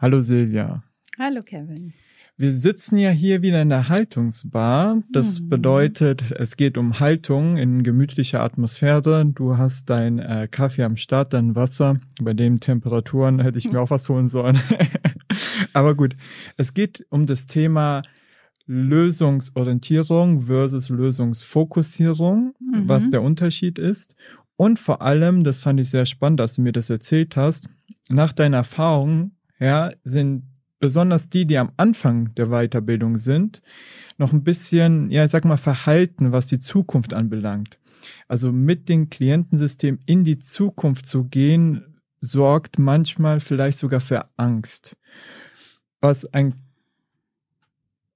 Hallo Silvia. Hallo Kevin. Wir sitzen ja hier wieder in der Haltungsbar. Das mhm. bedeutet, es geht um Haltung in gemütlicher Atmosphäre. Du hast dein äh, Kaffee am Start, dein Wasser. Bei den Temperaturen hätte ich mir auch was holen sollen. Aber gut, es geht um das Thema Lösungsorientierung versus Lösungsfokussierung, mhm. was der Unterschied ist. Und vor allem, das fand ich sehr spannend, dass du mir das erzählt hast, nach deiner Erfahrung, ja, sind besonders die, die am Anfang der Weiterbildung sind, noch ein bisschen, ja, ich sag mal, verhalten, was die Zukunft anbelangt. Also mit dem Klientensystem in die Zukunft zu gehen, sorgt manchmal vielleicht sogar für Angst. Was ein,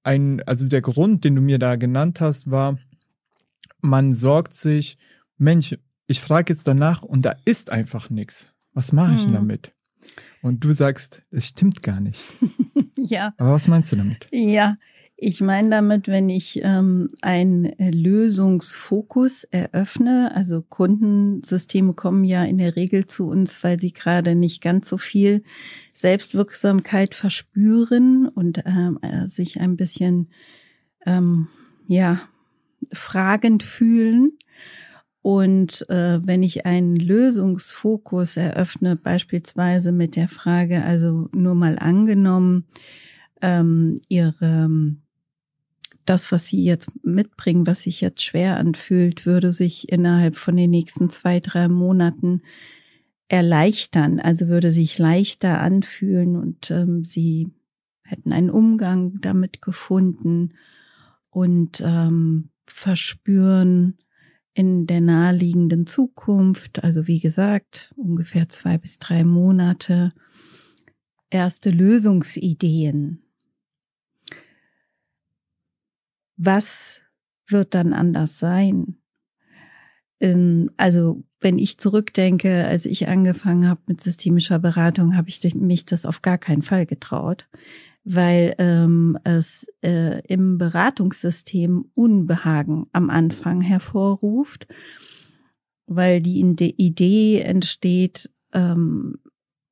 ein, also der Grund, den du mir da genannt hast, war, man sorgt sich, Mensch, ich frage jetzt danach und da ist einfach nichts. Was mache ich hm. damit? Und du sagst, es stimmt gar nicht. ja. Aber was meinst du damit? Ja, ich meine damit, wenn ich ähm, einen Lösungsfokus eröffne, also Kundensysteme kommen ja in der Regel zu uns, weil sie gerade nicht ganz so viel Selbstwirksamkeit verspüren und ähm, äh, sich ein bisschen ähm, ja fragend fühlen. Und äh, wenn ich einen Lösungsfokus eröffne, beispielsweise mit der Frage, also nur mal angenommen, ähm, ihre das, was sie jetzt mitbringen, was sich jetzt schwer anfühlt, würde sich innerhalb von den nächsten zwei, drei Monaten erleichtern, also würde sich leichter anfühlen und ähm, sie hätten einen Umgang damit gefunden und ähm, verspüren, in der naheliegenden Zukunft, also wie gesagt, ungefähr zwei bis drei Monate, erste Lösungsideen. Was wird dann anders sein? Also wenn ich zurückdenke, als ich angefangen habe mit systemischer Beratung, habe ich mich das auf gar keinen Fall getraut weil ähm, es äh, im Beratungssystem Unbehagen am Anfang hervorruft, weil die Idee entsteht, ähm,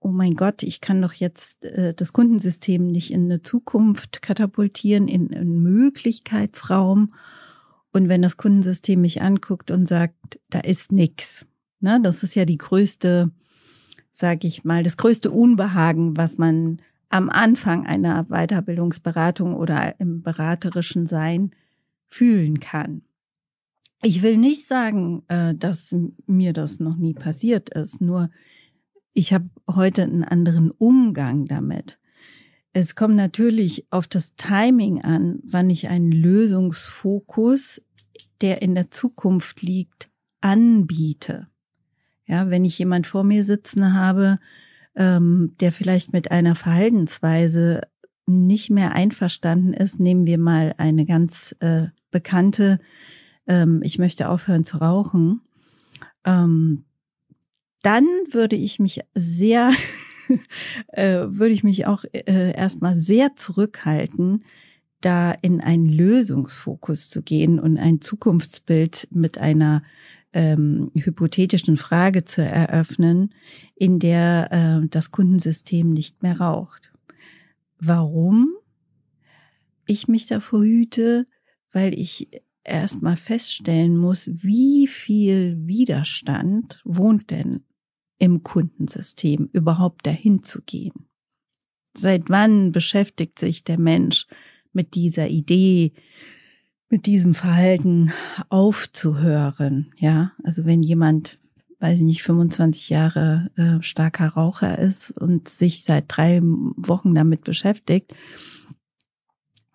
oh mein Gott, ich kann doch jetzt äh, das Kundensystem nicht in eine Zukunft katapultieren, in einen Möglichkeitsraum. Und wenn das Kundensystem mich anguckt und sagt, da ist nix, ne, das ist ja die größte, sage ich mal, das größte Unbehagen, was man am Anfang einer Weiterbildungsberatung oder im beraterischen Sein fühlen kann. Ich will nicht sagen, äh, dass mir das noch nie passiert ist, nur ich habe heute einen anderen Umgang damit. Es kommt natürlich auf das Timing an, wann ich einen Lösungsfokus, der in der Zukunft liegt, anbiete. Ja, wenn ich jemand vor mir sitzen habe, ähm, der vielleicht mit einer Verhaltensweise nicht mehr einverstanden ist, nehmen wir mal eine ganz äh, bekannte, ähm, ich möchte aufhören zu rauchen, ähm, dann würde ich mich sehr, äh, würde ich mich auch äh, erstmal sehr zurückhalten, da in einen Lösungsfokus zu gehen und ein Zukunftsbild mit einer ähm, hypothetischen Frage zu eröffnen, in der äh, das Kundensystem nicht mehr raucht. Warum? Ich mich davor hüte, weil ich erstmal feststellen muss, wie viel Widerstand wohnt denn im Kundensystem überhaupt dahin zu gehen. Seit wann beschäftigt sich der Mensch mit dieser Idee, mit diesem Verhalten aufzuhören. Ja, also wenn jemand, weiß ich nicht, 25 Jahre äh, starker Raucher ist und sich seit drei Wochen damit beschäftigt,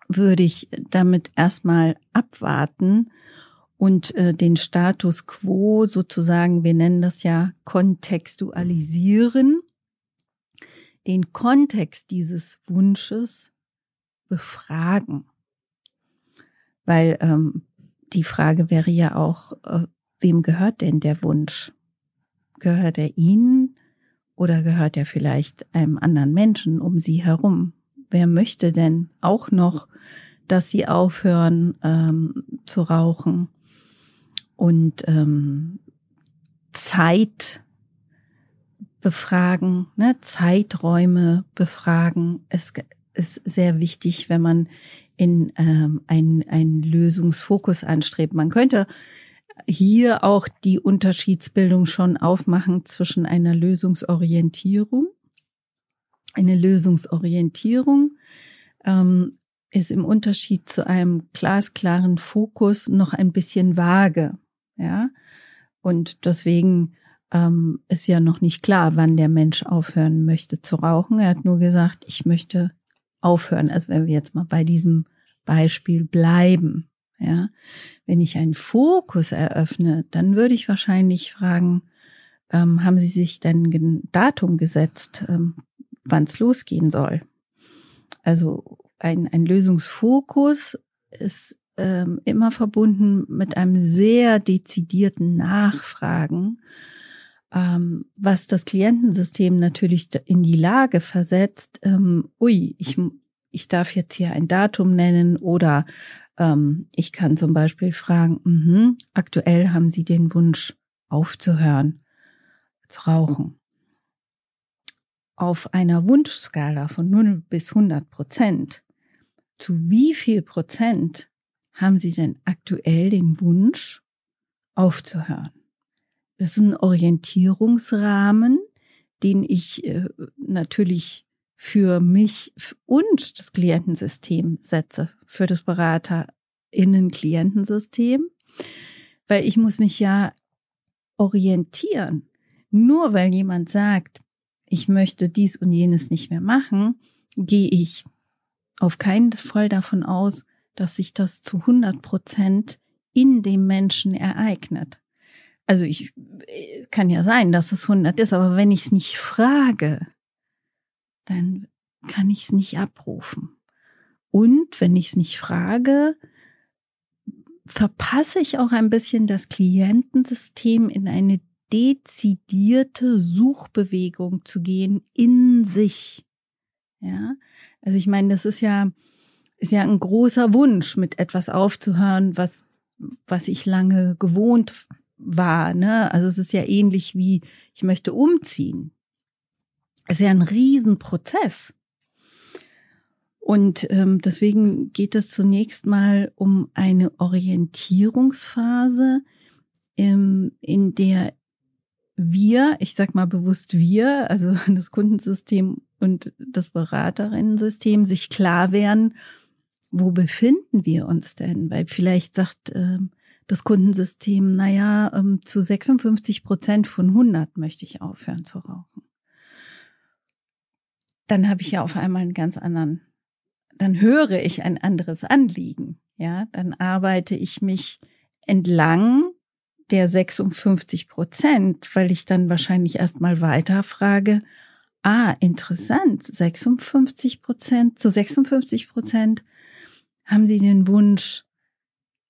würde ich damit erstmal abwarten und äh, den Status quo sozusagen, wir nennen das ja kontextualisieren, den Kontext dieses Wunsches befragen. Weil ähm, die Frage wäre ja auch, äh, wem gehört denn der Wunsch? Gehört er Ihnen oder gehört er vielleicht einem anderen Menschen um Sie herum? Wer möchte denn auch noch, dass Sie aufhören ähm, zu rauchen und ähm, Zeit befragen, ne, Zeiträume befragen. Es ist sehr wichtig, wenn man in ähm, einen, Lösungsfokus anstrebt. Man könnte hier auch die Unterschiedsbildung schon aufmachen zwischen einer Lösungsorientierung. Eine Lösungsorientierung ähm, ist im Unterschied zu einem glasklaren Fokus noch ein bisschen vage. Ja, und deswegen ähm, ist ja noch nicht klar, wann der Mensch aufhören möchte zu rauchen. Er hat nur gesagt, ich möchte aufhören. Also wenn wir jetzt mal bei diesem Beispiel bleiben, ja, wenn ich einen Fokus eröffne, dann würde ich wahrscheinlich fragen, ähm, haben Sie sich denn ein Datum gesetzt, ähm, wann es losgehen soll? Also ein, ein Lösungsfokus ist ähm, immer verbunden mit einem sehr dezidierten Nachfragen, was das Klientensystem natürlich in die Lage versetzt, ähm, ui, ich, ich darf jetzt hier ein Datum nennen oder ähm, ich kann zum Beispiel fragen, mh, aktuell haben Sie den Wunsch aufzuhören zu rauchen. Auf einer Wunschskala von 0 bis 100 Prozent, zu wie viel Prozent haben Sie denn aktuell den Wunsch aufzuhören? Das ist ein Orientierungsrahmen, den ich äh, natürlich für mich und das Klientensystem setze, für das Beraterinnen-Klientensystem, weil ich muss mich ja orientieren. Nur weil jemand sagt, ich möchte dies und jenes nicht mehr machen, gehe ich auf keinen Fall davon aus, dass sich das zu 100 Prozent in dem Menschen ereignet. Also ich kann ja sein, dass es 100 ist, aber wenn ich es nicht frage, dann kann ich es nicht abrufen. Und wenn ich es nicht frage, verpasse ich auch ein bisschen das Klientensystem in eine dezidierte Suchbewegung zu gehen in sich. Ja, also ich meine, das ist ja, ist ja ein großer Wunsch, mit etwas aufzuhören, was, was ich lange gewohnt war. Ne? Also es ist ja ähnlich wie, ich möchte umziehen. Es ist ja ein Riesenprozess. Und ähm, deswegen geht es zunächst mal um eine Orientierungsphase, ähm, in der wir, ich sag mal bewusst wir, also das Kundensystem und das Beraterinnensystem, sich klar werden, wo befinden wir uns denn? Weil vielleicht sagt äh, das Kundensystem, naja, ähm, zu 56 Prozent von 100 möchte ich aufhören zu rauchen. Dann habe ich ja auf einmal einen ganz anderen, dann höre ich ein anderes Anliegen. Ja, dann arbeite ich mich entlang der 56 Prozent, weil ich dann wahrscheinlich erstmal weiter frage, ah, interessant, 56 Prozent, zu 56 Prozent haben Sie den Wunsch,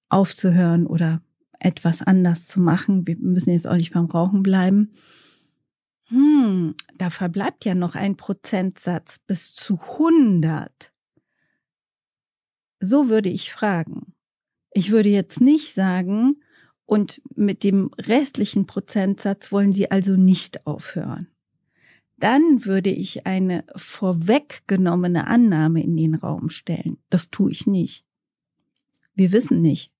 aufzuhören oder etwas anders zu machen? Wir müssen jetzt auch nicht beim Rauchen bleiben. Hm, da verbleibt ja noch ein Prozentsatz bis zu 100. So würde ich fragen. Ich würde jetzt nicht sagen, und mit dem restlichen Prozentsatz wollen Sie also nicht aufhören dann würde ich eine vorweggenommene Annahme in den Raum stellen. Das tue ich nicht. Wir wissen nicht,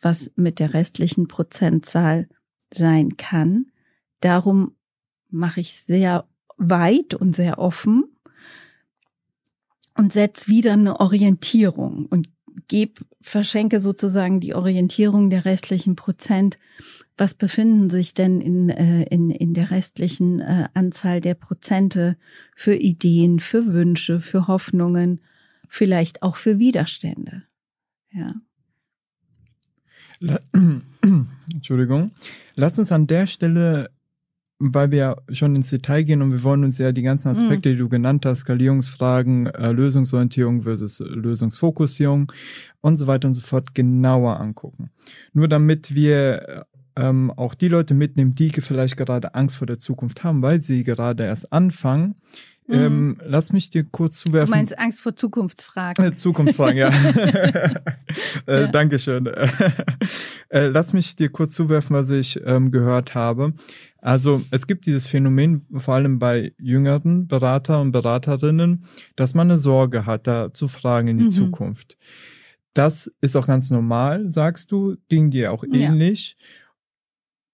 was mit der restlichen Prozentzahl sein kann. Darum mache ich sehr weit und sehr offen und setze wieder eine Orientierung und gebe, verschenke sozusagen die Orientierung der restlichen Prozent was befinden sich denn in, äh, in, in der restlichen äh, Anzahl der Prozente für Ideen, für Wünsche, für Hoffnungen, vielleicht auch für Widerstände. Ja. Entschuldigung. Lass uns an der Stelle, weil wir schon ins Detail gehen und wir wollen uns ja die ganzen mhm. Aspekte, die du genannt hast, Skalierungsfragen, äh, Lösungsorientierung versus Lösungsfokussierung und so weiter und so fort genauer angucken. Nur damit wir ähm, auch die Leute mitnehmen, die vielleicht gerade Angst vor der Zukunft haben, weil sie gerade erst anfangen, Mhm. Ähm, lass mich dir kurz zuwerfen. Du meinst Angst vor Zukunftsfragen? Äh, Zukunftsfragen, ja. äh, ja. Dankeschön. äh, lass mich dir kurz zuwerfen, was ich ähm, gehört habe. Also es gibt dieses Phänomen, vor allem bei jüngeren Berater und Beraterinnen, dass man eine Sorge hat, da zu fragen in die mhm. Zukunft. Das ist auch ganz normal, sagst du, ging dir auch ähnlich. Ja.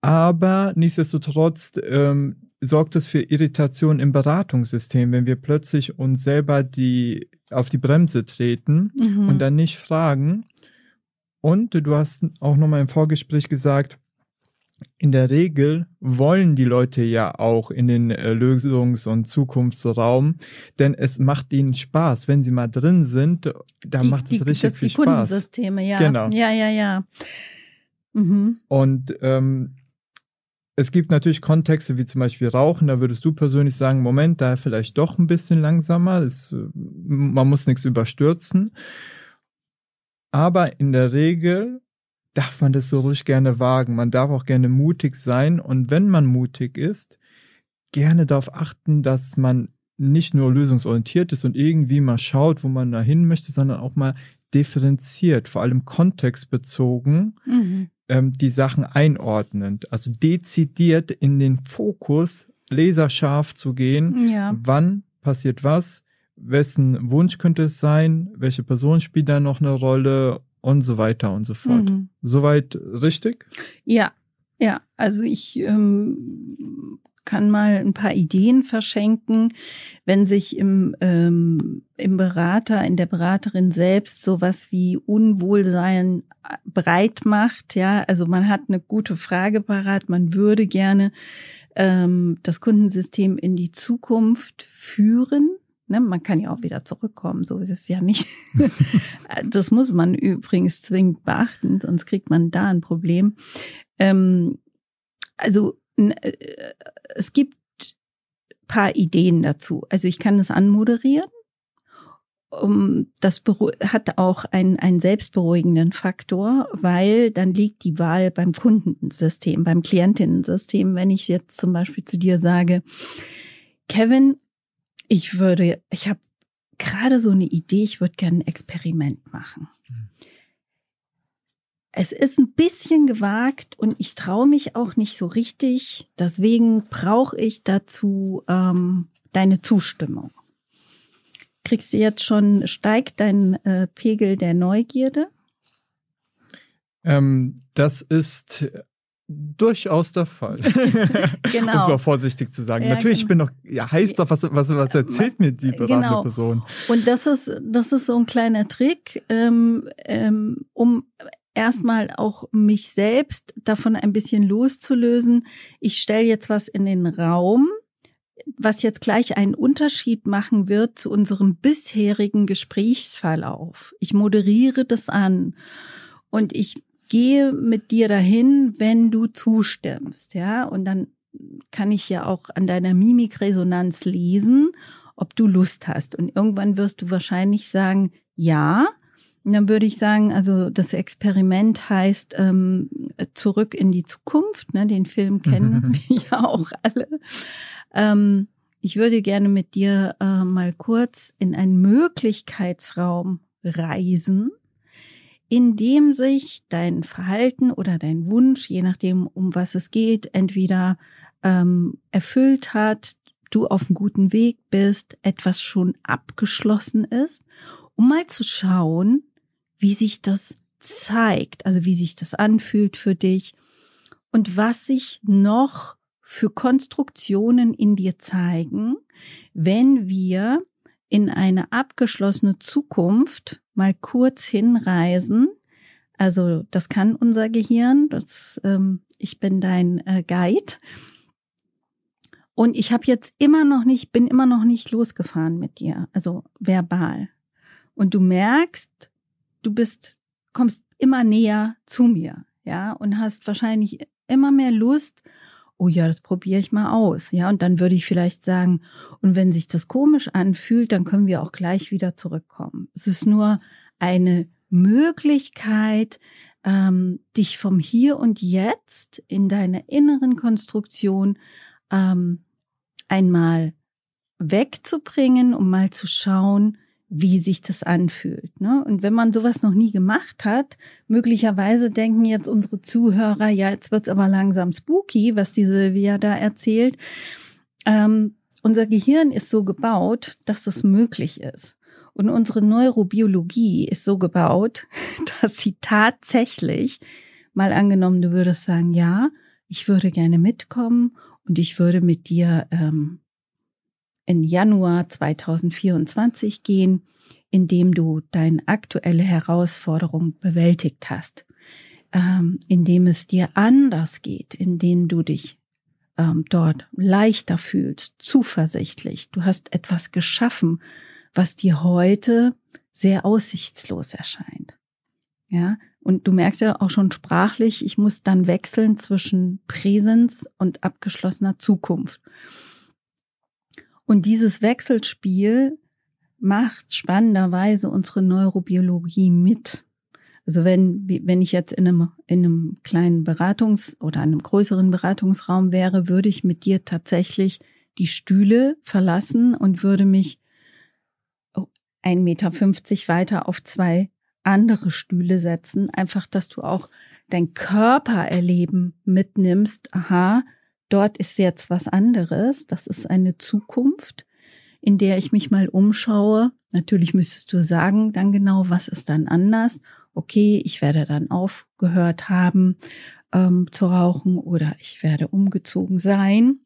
Aber nichtsdestotrotz ähm, sorgt es für Irritation im Beratungssystem, wenn wir plötzlich uns selber die auf die Bremse treten mhm. und dann nicht fragen. Und du hast auch nochmal im Vorgespräch gesagt, in der Regel wollen die Leute ja auch in den äh, Lösungs- und Zukunftsraum, denn es macht ihnen Spaß. Wenn sie mal drin sind, da macht es die, richtig das, viel die Spaß. Kundensysteme, ja. Genau. Ja, ja, ja. Mhm. Und ähm, es gibt natürlich Kontexte wie zum Beispiel Rauchen, da würdest du persönlich sagen, Moment, da vielleicht doch ein bisschen langsamer, das, man muss nichts überstürzen. Aber in der Regel darf man das so ruhig gerne wagen. Man darf auch gerne mutig sein. Und wenn man mutig ist, gerne darauf achten, dass man nicht nur lösungsorientiert ist und irgendwie mal schaut, wo man da hin möchte, sondern auch mal differenziert, vor allem kontextbezogen, mhm ähm, die Sachen einordnend, also dezidiert in den Fokus laserscharf zu gehen, ja. wann passiert was, wessen Wunsch könnte es sein, welche Person spielt da noch eine Rolle und so weiter und so fort. Mhm. Soweit richtig? Ja, ja, also ich ähm, kann mal ein paar Ideen verschenken, wenn sich im, ähm, im Berater, in der Beraterin selbst sowas wie Unwohlsein breit macht. Ja, also man hat eine gute Frage parat, man würde gerne ähm, das Kundensystem in die Zukunft führen. Ne, man kann ja auch wieder zurückkommen, so ist es ja nicht. das muss man übrigens zwingend beachten, sonst kriegt man da ein Problem. Ähm, also es gibt paar Ideen dazu. Also ich kann es anmoderieren. Das hat auch einen, einen selbstberuhigenden Faktor, weil dann liegt die Wahl beim Kundensystem, beim Klientinnensystem. Wenn ich jetzt zum Beispiel zu dir sage, Kevin, ich würde, ich habe gerade so eine Idee, ich würde gerne ein Experiment machen. Es ist ein bisschen gewagt und ich traue mich auch nicht so richtig. Deswegen brauche ich dazu ähm, deine Zustimmung. Kriegst du jetzt schon, steigt dein äh, Pegel der Neugierde? Ähm, das ist durchaus der Fall. genau. um es mal vorsichtig zu sagen. Ja, Natürlich, genau. ich bin noch ja, heiß drauf, was, was, was erzählt was, mir die beratende genau. Person. Und das ist, das ist so ein kleiner Trick, ähm, ähm, um erstmal auch mich selbst davon ein bisschen loszulösen. Ich stelle jetzt was in den Raum, was jetzt gleich einen Unterschied machen wird zu unserem bisherigen Gesprächsverlauf. Ich moderiere das an und ich gehe mit dir dahin, wenn du zustimmst, ja, und dann kann ich ja auch an deiner Mimikresonanz lesen, ob du Lust hast. Und irgendwann wirst du wahrscheinlich sagen, ja, dann würde ich sagen, also das Experiment heißt ähm, Zurück in die Zukunft. Ne? Den Film kennen wir ja auch alle. Ähm, ich würde gerne mit dir äh, mal kurz in einen Möglichkeitsraum reisen, in dem sich dein Verhalten oder dein Wunsch, je nachdem, um was es geht, entweder ähm, erfüllt hat, du auf einem guten Weg bist, etwas schon abgeschlossen ist, um mal zu schauen, wie sich das zeigt, also wie sich das anfühlt für dich und was sich noch für Konstruktionen in dir zeigen, wenn wir in eine abgeschlossene Zukunft mal kurz hinreisen. Also das kann unser Gehirn, das, ähm, ich bin dein äh, Guide. Und ich habe jetzt immer noch nicht, bin immer noch nicht losgefahren mit dir, also verbal. Und du merkst, du bist, kommst immer näher zu mir, ja, und hast wahrscheinlich immer mehr Lust, oh ja, das probiere ich mal aus, ja, und dann würde ich vielleicht sagen, und wenn sich das komisch anfühlt, dann können wir auch gleich wieder zurückkommen. Es ist nur eine Möglichkeit, ähm, dich vom Hier und Jetzt in deiner inneren Konstruktion ähm, einmal wegzubringen, um mal zu schauen, wie sich das anfühlt. Ne? Und wenn man sowas noch nie gemacht hat, möglicherweise denken jetzt unsere Zuhörer, ja, jetzt wird's aber langsam spooky, was die Silvia da erzählt. Ähm, unser Gehirn ist so gebaut, dass das möglich ist. Und unsere Neurobiologie ist so gebaut, dass sie tatsächlich, mal angenommen, du würdest sagen, ja, ich würde gerne mitkommen und ich würde mit dir ähm, in Januar 2024 gehen, indem du deine aktuelle Herausforderung bewältigt hast, ähm, indem es dir anders geht, indem du dich ähm, dort leichter fühlst, zuversichtlich. Du hast etwas geschaffen, was dir heute sehr aussichtslos erscheint. Ja, und du merkst ja auch schon sprachlich, ich muss dann wechseln zwischen Präsenz und abgeschlossener Zukunft. Und dieses Wechselspiel macht spannenderweise unsere Neurobiologie mit. Also wenn, wenn ich jetzt in einem, in einem kleinen Beratungs- oder einem größeren Beratungsraum wäre, würde ich mit dir tatsächlich die Stühle verlassen und würde mich 1,50 Meter weiter auf zwei andere Stühle setzen. Einfach, dass du auch dein Körpererleben mitnimmst. Aha, dort ist jetzt was anderes, das ist eine Zukunft, in der ich mich mal umschaue. Natürlich müsstest du sagen, dann genau, was ist dann anders? Okay, ich werde dann aufgehört haben ähm, zu rauchen oder ich werde umgezogen sein.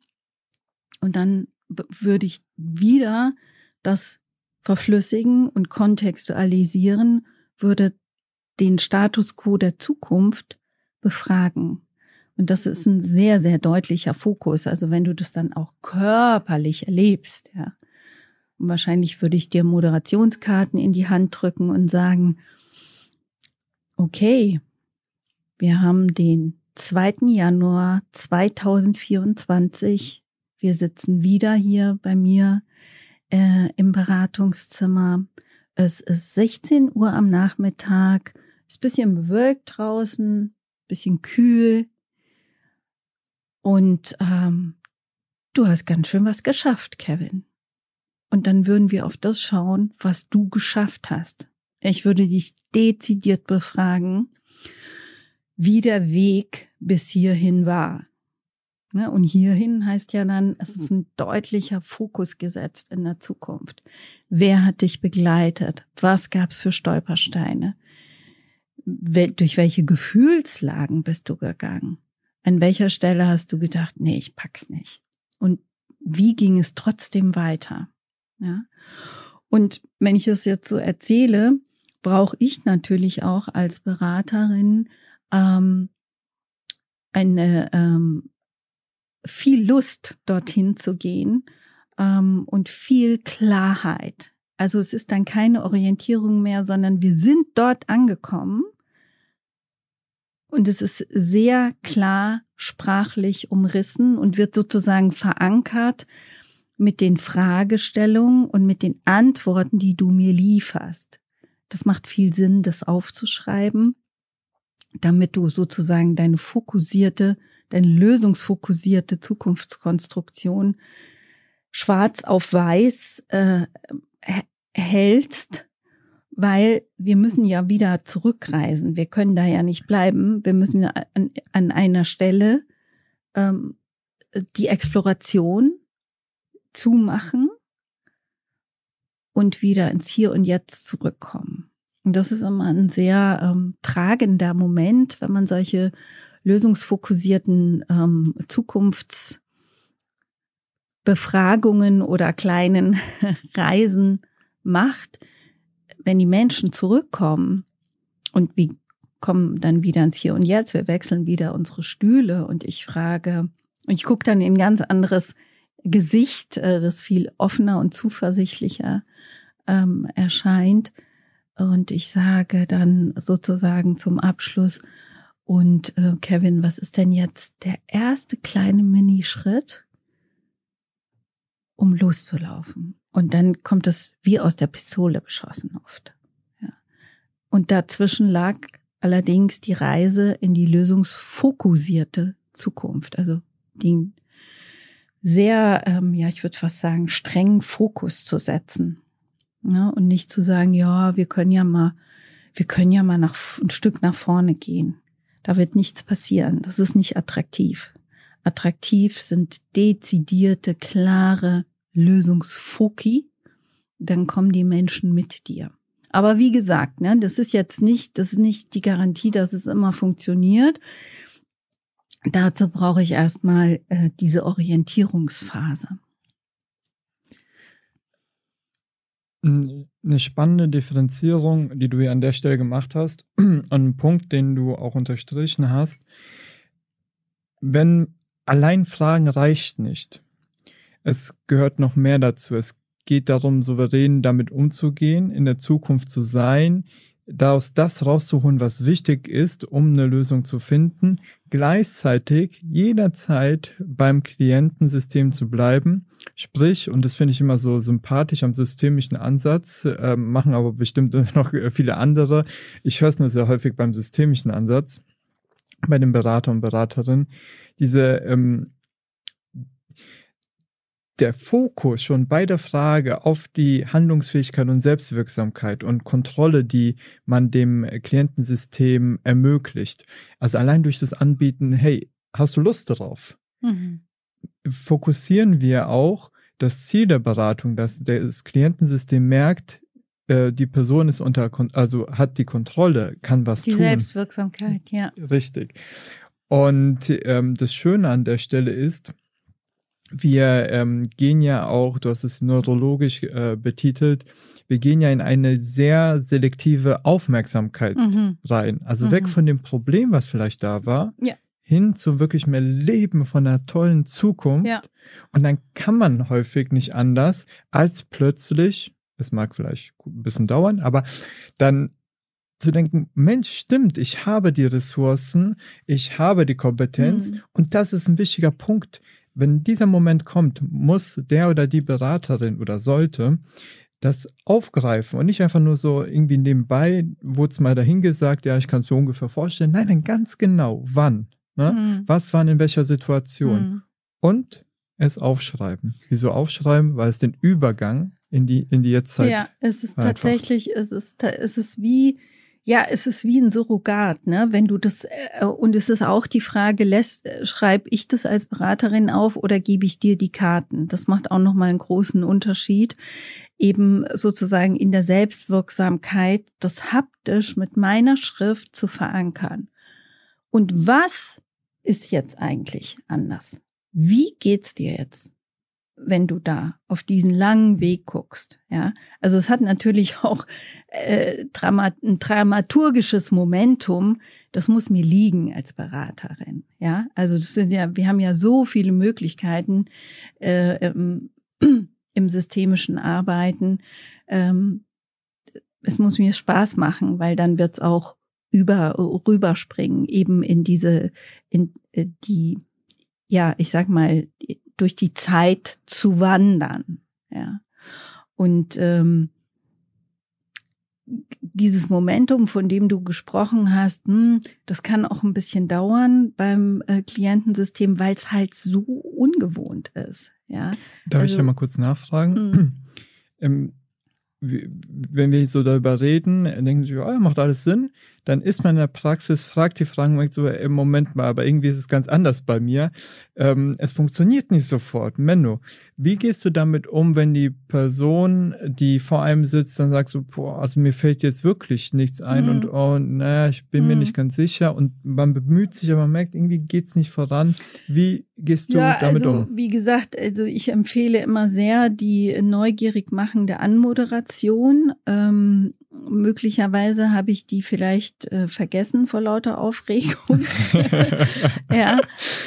Und dann würde ich wieder das verflüssigen und kontextualisieren, würde den Status quo der Zukunft befragen. Und das ist ein sehr, sehr deutlicher Fokus. Also wenn du das dann auch körperlich erlebst, ja. Und wahrscheinlich würde ich dir Moderationskarten in die Hand drücken und sagen, okay, wir haben den 2. Januar 2024. Wir sitzen wieder hier bei mir äh, im Beratungszimmer. Es ist 16 Uhr am Nachmittag. Ist bisschen bewölkt draußen, bisschen kühl. Und ähm, du hast ganz schön was geschafft, Kevin. Und dann würden wir auf das schauen, was du geschafft hast. Ich würde dich dezidiert befragen, wie der Weg bis hierhin war. Ne, und hierhin heißt ja dann, es ist ein deutlicher Fokus gesetzt in der Zukunft. Wer hat dich begleitet? Was gab's für Stolpersteine? Durch welche Gefühlslagen bist du gegangen? An welcher Stelle hast du gedacht, nee, ich pack's nicht? Und wie ging es trotzdem weiter? Ja. Und wenn ich es jetzt so erzähle, brauche ich natürlich auch als Beraterin ähm, eine ähm, viel Lust, dorthin zu gehen ähm, und viel Klarheit. Also es ist dann keine Orientierung mehr, sondern wir sind dort angekommen und es ist sehr klar sprachlich umrissen und wird sozusagen verankert mit den Fragestellungen und mit den Antworten, die du mir lieferst. Das macht viel Sinn, das aufzuschreiben, damit du sozusagen deine fokussierte, deine lösungsfokussierte Zukunftskonstruktion schwarz auf weiß äh, hältst weil wir müssen ja wieder zurückreisen. Wir können da ja nicht bleiben. Wir müssen an, an einer Stelle ähm, die Exploration zumachen und wieder ins Hier und Jetzt zurückkommen. Und das ist immer ein sehr ähm, tragender Moment, wenn man solche lösungsfokussierten ähm, Zukunftsbefragungen oder kleinen Reisen macht, wenn die Menschen zurückkommen und wir kommen dann wieder ins Hier und Jetzt, wir wechseln wieder unsere Stühle und ich frage, und ich gucke dann in ein ganz anderes Gesicht, äh, das viel offener und zuversichtlicher ähm, erscheint. Und ich sage dann sozusagen zum Abschluss, und äh, Kevin, was ist denn jetzt der erste kleine Minischritt, um loszulaufen? Und dann kommt es wie aus der Pistole geschossen oft. Ja. Und dazwischen lag allerdings die Reise in die lösungsfokussierte Zukunft, also den sehr, ähm, ja, ich würde fast sagen, strengen Fokus zu setzen. Ja, und nicht zu sagen, ja, wir können ja mal, wir können ja mal nach, ein Stück nach vorne gehen. Da wird nichts passieren. Das ist nicht attraktiv. Attraktiv sind dezidierte, klare Lösungsfoki. Dann kommen die Menschen mit dir. Aber wie gesagt, ne, das ist jetzt nicht, das ist nicht die Garantie, dass es immer funktioniert. Dazu brauche ich erstmal äh, diese Orientierungsphase. Eine spannende Differenzierung, die du hier an der Stelle gemacht hast, und ein Punkt, den du auch unterstrichen hast. Wenn allein Fragen reicht nicht. Es gehört noch mehr dazu. Es geht darum, souverän damit umzugehen, in der Zukunft zu sein, daraus das rauszuholen, was wichtig ist, um eine Lösung zu finden, gleichzeitig jederzeit beim Klientensystem zu bleiben. Sprich, und das finde ich immer so sympathisch am systemischen Ansatz, äh, machen aber bestimmt noch viele andere. Ich höre es nur sehr häufig beim systemischen Ansatz, bei den Berater und Beraterinnen, diese ähm, der Fokus schon bei der Frage auf die Handlungsfähigkeit und Selbstwirksamkeit und Kontrolle, die man dem Klientensystem ermöglicht. Also allein durch das Anbieten, hey, hast du Lust darauf? Mhm. Fokussieren wir auch das Ziel der Beratung, dass das Klientensystem merkt, äh, die Person ist unter, also hat die Kontrolle, kann was die tun. Die Selbstwirksamkeit, ja. Richtig. Und ähm, das Schöne an der Stelle ist, wir ähm, gehen ja auch, du hast es neurologisch äh, betitelt, wir gehen ja in eine sehr selektive Aufmerksamkeit mhm. rein. Also mhm. weg von dem Problem, was vielleicht da war, ja. hin zu wirklich mehr Leben von einer tollen Zukunft. Ja. Und dann kann man häufig nicht anders, als plötzlich, es mag vielleicht ein bisschen dauern, aber dann zu denken, Mensch, stimmt, ich habe die Ressourcen, ich habe die Kompetenz mhm. und das ist ein wichtiger Punkt wenn dieser Moment kommt, muss der oder die Beraterin oder sollte das aufgreifen und nicht einfach nur so irgendwie nebenbei, wurde es mal dahingesagt, ja, ich kann es mir ungefähr vorstellen. Nein, dann ganz genau, wann, ne? Mhm. was wann in welcher Situation mhm. und es aufschreiben. Wieso aufschreiben? Weil es den Übergang in die in die Jetztzeit. Ja, es ist tatsächlich, es ist es ist wie ja, es ist wie ein Surrogat, ne? Wenn du das äh, und es ist auch die Frage, lässt äh, schreibe ich das als Beraterin auf oder gebe ich dir die Karten? Das macht auch noch mal einen großen Unterschied, eben sozusagen in der Selbstwirksamkeit das haptisch mit meiner Schrift zu verankern. Und was ist jetzt eigentlich anders? Wie geht's dir jetzt? Wenn du da auf diesen langen Weg guckst. Ja, also es hat natürlich auch äh, Dramat ein dramaturgisches Momentum. Das muss mir liegen als Beraterin. Ja, also das sind ja, wir haben ja so viele Möglichkeiten äh, im, im systemischen Arbeiten. Ähm, es muss mir Spaß machen, weil dann wird's auch über rüberspringen eben in diese in äh, die ja ich sag mal durch die Zeit zu wandern. Ja. Und ähm, dieses Momentum, von dem du gesprochen hast, hm, das kann auch ein bisschen dauern beim äh, Klientensystem, weil es halt so ungewohnt ist. Ja. Darf also, ich ja mal kurz nachfragen? ähm, wenn wir so darüber reden, denken sie, ja, macht alles Sinn dann ist man in der Praxis, fragt die Fragen, merkt so, im Moment mal, aber irgendwie ist es ganz anders bei mir. Ähm, es funktioniert nicht sofort. Menno, wie gehst du damit um, wenn die Person, die vor einem sitzt, dann sagt so, boah, also mir fällt jetzt wirklich nichts ein mhm. und oh, naja, ich bin mhm. mir nicht ganz sicher und man bemüht sich, aber man merkt, irgendwie geht's nicht voran. Wie gehst du ja, damit also, um? Wie gesagt, also ich empfehle immer sehr die neugierig machende Anmoderation. Ähm, möglicherweise habe ich die vielleicht äh, vergessen vor lauter Aufregung. ja,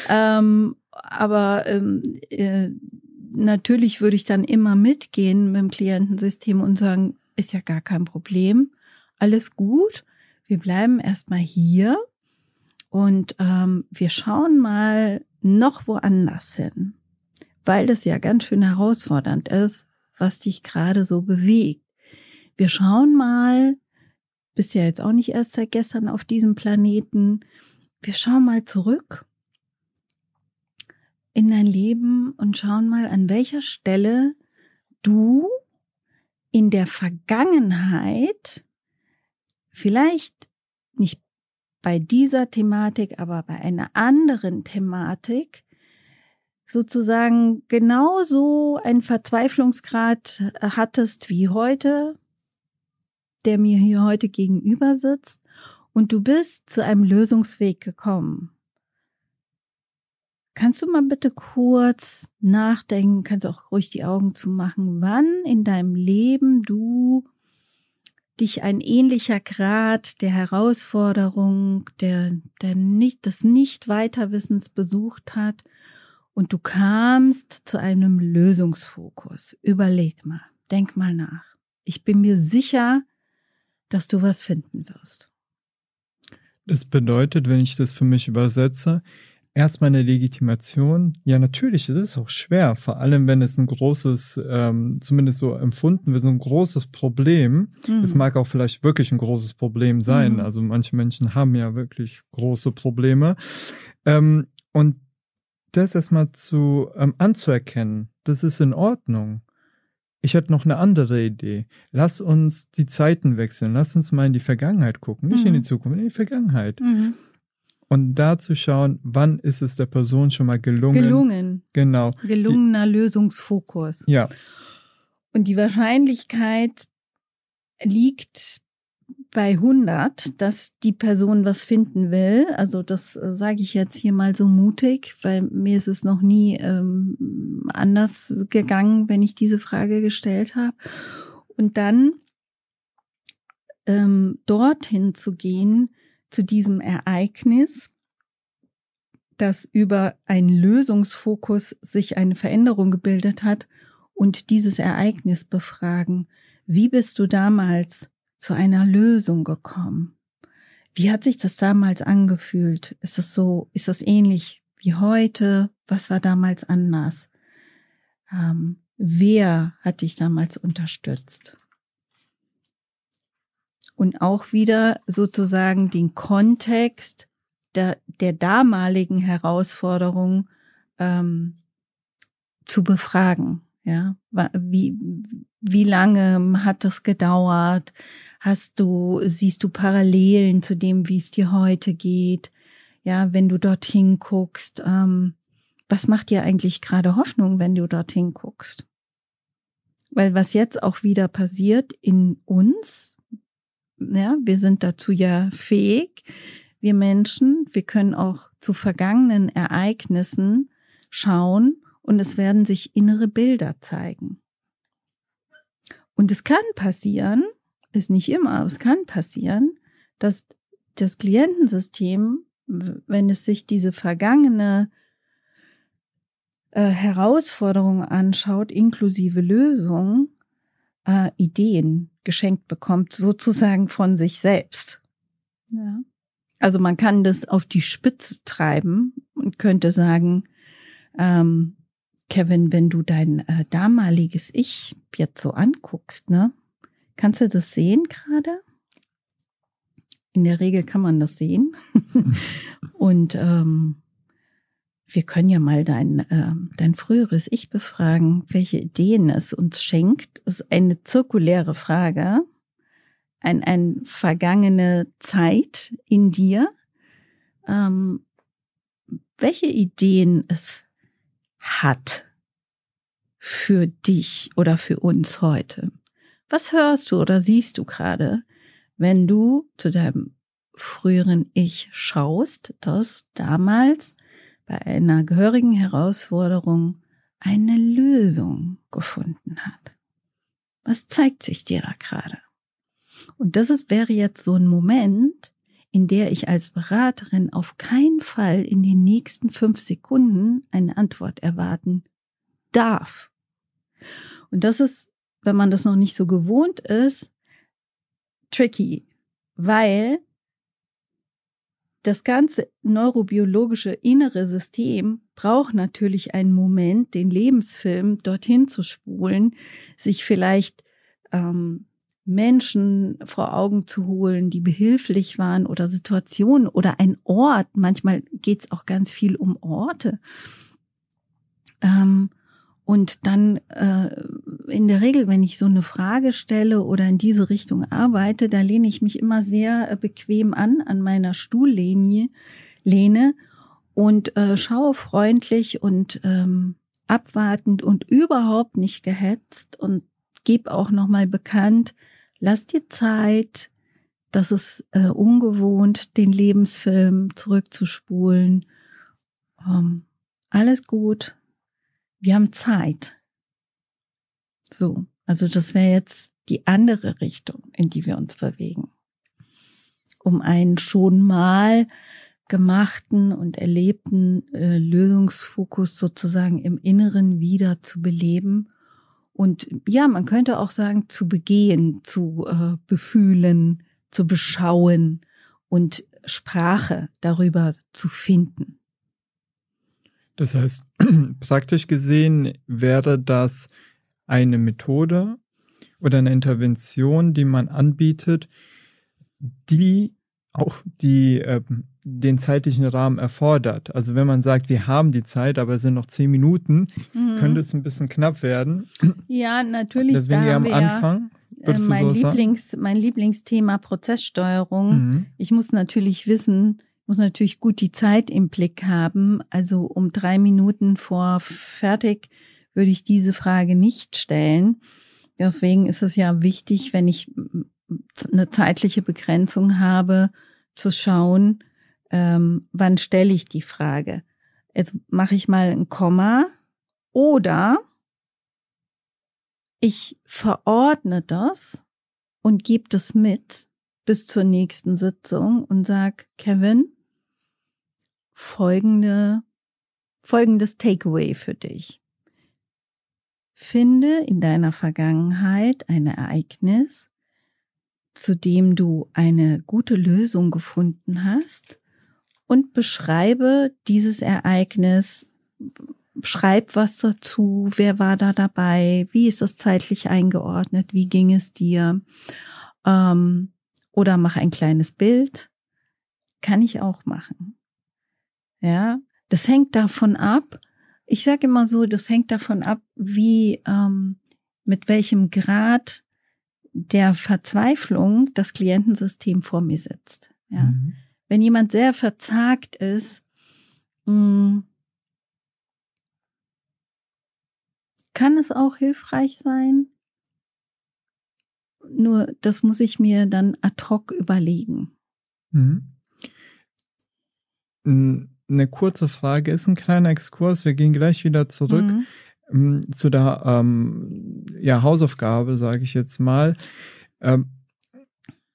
ähm, aber ähm, äh, natürlich würde ich dann immer mitgehen mit dem Klientensystem und sagen, ist ja gar kein Problem, alles gut. Wir bleiben erstmal hier und ähm, wir schauen mal noch woanders hin, weil das ja ganz schön herausfordernd ist, was dich gerade so bewegt. Wir schauen mal, bist ja jetzt auch nicht erst seit gestern auf diesem Planeten. Wir schauen mal zurück in dein Leben und schauen mal, an welcher Stelle du in der Vergangenheit vielleicht nicht bei dieser Thematik, aber bei einer anderen Thematik sozusagen genauso einen Verzweiflungsgrad hattest wie heute, der mir hier heute gegenüber sitzt, und du bist zu einem Lösungsweg gekommen. Kannst du mal bitte kurz nachdenken, kannst auch ruhig die Augen zu machen, wann in deinem Leben du dich ein ähnlicher Grad der Herausforderung, der, der nicht, des Nicht-Weiterwissens besucht hat und du kamst zu einem Lösungsfokus. Überleg mal, denk mal nach. Ich bin mir sicher, dass du was finden wirst. Das bedeutet, wenn ich das für mich übersetze, erstmal eine Legitimation. Ja, natürlich, es ist auch schwer, vor allem wenn es ein großes, ähm, zumindest so empfunden wird, so ein großes Problem. Mhm. Es mag auch vielleicht wirklich ein großes Problem sein. Mhm. Also manche Menschen haben ja wirklich große Probleme. Ähm, und das erstmal zu ähm, anzuerkennen, das ist in Ordnung. Ich hätte noch eine andere Idee. Lass uns die Zeiten wechseln. Lass uns mal in die Vergangenheit gucken. Nicht mhm. in die Zukunft, in die Vergangenheit. Mhm und da zu schauen, wann ist es der Person schon mal gelungen. Gelungen. Genau. Gelungener die, Lösungsfokus. Ja. Und die Wahrscheinlichkeit liegt bei 100, dass die Person was finden will. Also das äh, sage ich jetzt hier mal so mutig, weil mir ist es noch nie ähm, anders gegangen, wenn ich diese Frage gestellt habe. Und dann ähm, dorthin zu gehen, zu diesem Ereignis, dass über einen Lösungsfokus sich eine Veränderung gebildet hat und dieses Ereignis befragen. Wie bist du damals zu einer Lösung gekommen? Wie hat sich das damals angefühlt? Ist das so, ist das ähnlich wie heute? Was war damals anders? Ähm, wer hat dich damals unterstützt? und auch wieder sozusagen den Kontext der, der damaligen Herausforderung ähm, zu befragen. Ja, wie, wie lange hat das gedauert? Hast du, siehst du Parallelen zu dem, wie es dir heute geht? Ja, wenn du dorthin guckst, ähm, was macht dir eigentlich gerade Hoffnung, wenn du dorthin guckst? Weil was jetzt auch wieder passiert in uns, ja, wir sind dazu ja fähig, wir Menschen. Wir können auch zu vergangenen Ereignissen schauen und es werden sich innere Bilder zeigen. Und es kann passieren, ist nicht immer, aber es kann passieren, dass das Klientensystem, wenn es sich diese vergangene äh, Herausforderung anschaut, inklusive Lösung, äh, Ideen geschenkt bekommt, sozusagen von sich selbst. Ja. Also man kann das auf die Spitze treiben und könnte sagen, ähm, Kevin, wenn du dein äh, damaliges Ich jetzt so anguckst, ne, kannst du das sehen gerade? In der Regel kann man das sehen. und ähm, wir können ja mal dein, äh, dein früheres Ich befragen, welche Ideen es uns schenkt. Das ist eine zirkuläre Frage, ein, ein vergangene Zeit in dir, ähm, welche Ideen es hat für dich oder für uns heute. Was hörst du oder siehst du gerade, wenn du zu deinem früheren Ich schaust, das damals bei einer gehörigen Herausforderung eine Lösung gefunden hat. Was zeigt sich dir da gerade? Und das ist, wäre jetzt so ein Moment, in der ich als Beraterin auf keinen Fall in den nächsten fünf Sekunden eine Antwort erwarten darf. Und das ist, wenn man das noch nicht so gewohnt ist, tricky, weil das ganze neurobiologische innere System braucht natürlich einen Moment, den Lebensfilm dorthin zu spulen, sich vielleicht ähm, Menschen vor Augen zu holen, die behilflich waren oder Situationen oder ein Ort. Manchmal geht es auch ganz viel um Orte. Ähm, und dann äh, in der Regel, wenn ich so eine Frage stelle oder in diese Richtung arbeite, da lehne ich mich immer sehr äh, bequem an, an meiner Stuhllehne, lehne und äh, schaue freundlich und ähm, abwartend und überhaupt nicht gehetzt und gebe auch nochmal bekannt, lass dir Zeit, das ist äh, ungewohnt, den Lebensfilm zurückzuspulen. Ähm, alles gut, wir haben Zeit. So, also das wäre jetzt die andere Richtung, in die wir uns bewegen. Um einen schon mal gemachten und erlebten äh, Lösungsfokus sozusagen im Inneren wieder zu beleben und ja, man könnte auch sagen, zu begehen, zu äh, befühlen, zu beschauen und Sprache darüber zu finden. Das heißt, praktisch gesehen wäre das eine Methode oder eine Intervention, die man anbietet, die auch die, äh, den zeitlichen Rahmen erfordert. Also wenn man sagt, wir haben die Zeit, aber es sind noch zehn Minuten, mhm. könnte es ein bisschen knapp werden. Ja, natürlich. Deswegen da am Anfang. Ja, äh, mein, so Lieblings, mein Lieblingsthema Prozesssteuerung. Mhm. Ich muss natürlich wissen, muss natürlich gut die Zeit im Blick haben. Also um drei Minuten vor fertig würde ich diese Frage nicht stellen. Deswegen ist es ja wichtig, wenn ich eine zeitliche Begrenzung habe, zu schauen, ähm, wann stelle ich die Frage. Jetzt mache ich mal ein Komma oder ich verordne das und gebe das mit bis zur nächsten Sitzung und sag, Kevin, folgende, folgendes Takeaway für dich. Finde in deiner Vergangenheit ein Ereignis, zu dem du eine gute Lösung gefunden hast und beschreibe dieses Ereignis, schreib was dazu, wer war da dabei, wie ist es zeitlich eingeordnet, wie ging es dir? Ähm, oder mach ein kleines Bild, kann ich auch machen. Ja, das hängt davon ab. Ich sage immer so, das hängt davon ab, wie ähm, mit welchem Grad der Verzweiflung das Klientensystem vor mir sitzt. Ja, mhm. wenn jemand sehr verzagt ist, mh, mm, kann es auch hilfreich sein. Nur das muss ich mir dann ad hoc überlegen. Mhm eine kurze Frage, ist ein kleiner Exkurs. Wir gehen gleich wieder zurück mhm. Ähm, zu der ähm, ja, Hausaufgabe, sage ich jetzt mal. Ähm,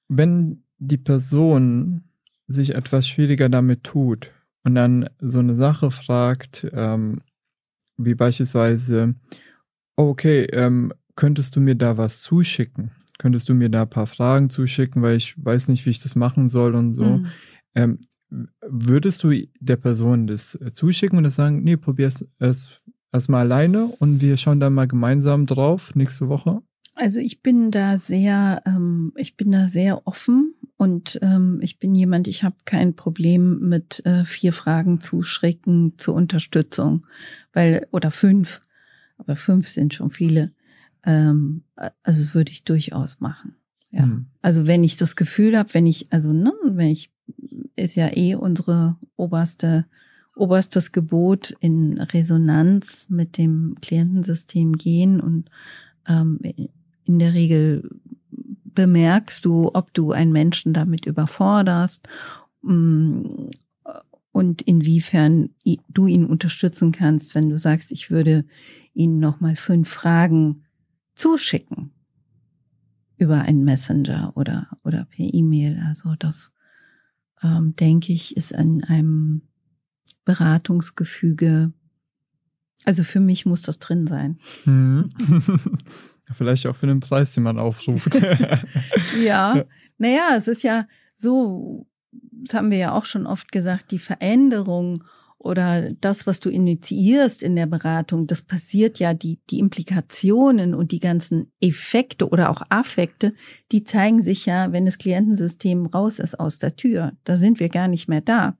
wenn die Person sich etwas schwieriger damit tut und dann so eine Sache fragt, ähm, wie beispielsweise, okay, ähm, könntest du mir da was zuschicken? Könntest du mir da ein paar Fragen zuschicken, weil ich weiß nicht, wie ich das machen soll und so. Mhm. Ähm, Würdest du der Person das äh, zuschicken und das sagen, nee, probier es erstmal alleine und wir schauen dann mal gemeinsam drauf nächste Woche? Also ich bin da sehr, ähm, ich bin da sehr offen und ähm, ich bin jemand, ich habe kein Problem mit äh, vier Fragen zuschicken zur Unterstützung, weil oder fünf, aber fünf sind schon viele. Ähm, also das würde ich durchaus machen. Ja. Hm. Also wenn ich das Gefühl habe, wenn ich, also ne, wenn ich ist ja eh unsere oberste, oberstes Gebot in Resonanz mit dem Klientensystem gehen und ähm, in der Regel bemerkst du, ob du einen Menschen damit überforderst mm, und inwiefern du ihn unterstützen kannst, wenn du sagst, ich würde ihnen nochmal fünf Fragen zuschicken über einen Messenger oder, oder per E-Mail. Also das ähm, denke ich, ist in einem Beratungsgefüge, also für mich muss das drin sein. Mhm. Vielleicht auch für den Preis, den man aufruft. ja, naja, es ist ja so, das haben wir ja auch schon oft gesagt, die Veränderung oder das, was du initiierst in der Beratung, das passiert ja, die, die Implikationen und die ganzen Effekte oder auch Affekte, die zeigen sich ja, wenn das Klientensystem raus ist aus der Tür. Da sind wir gar nicht mehr da.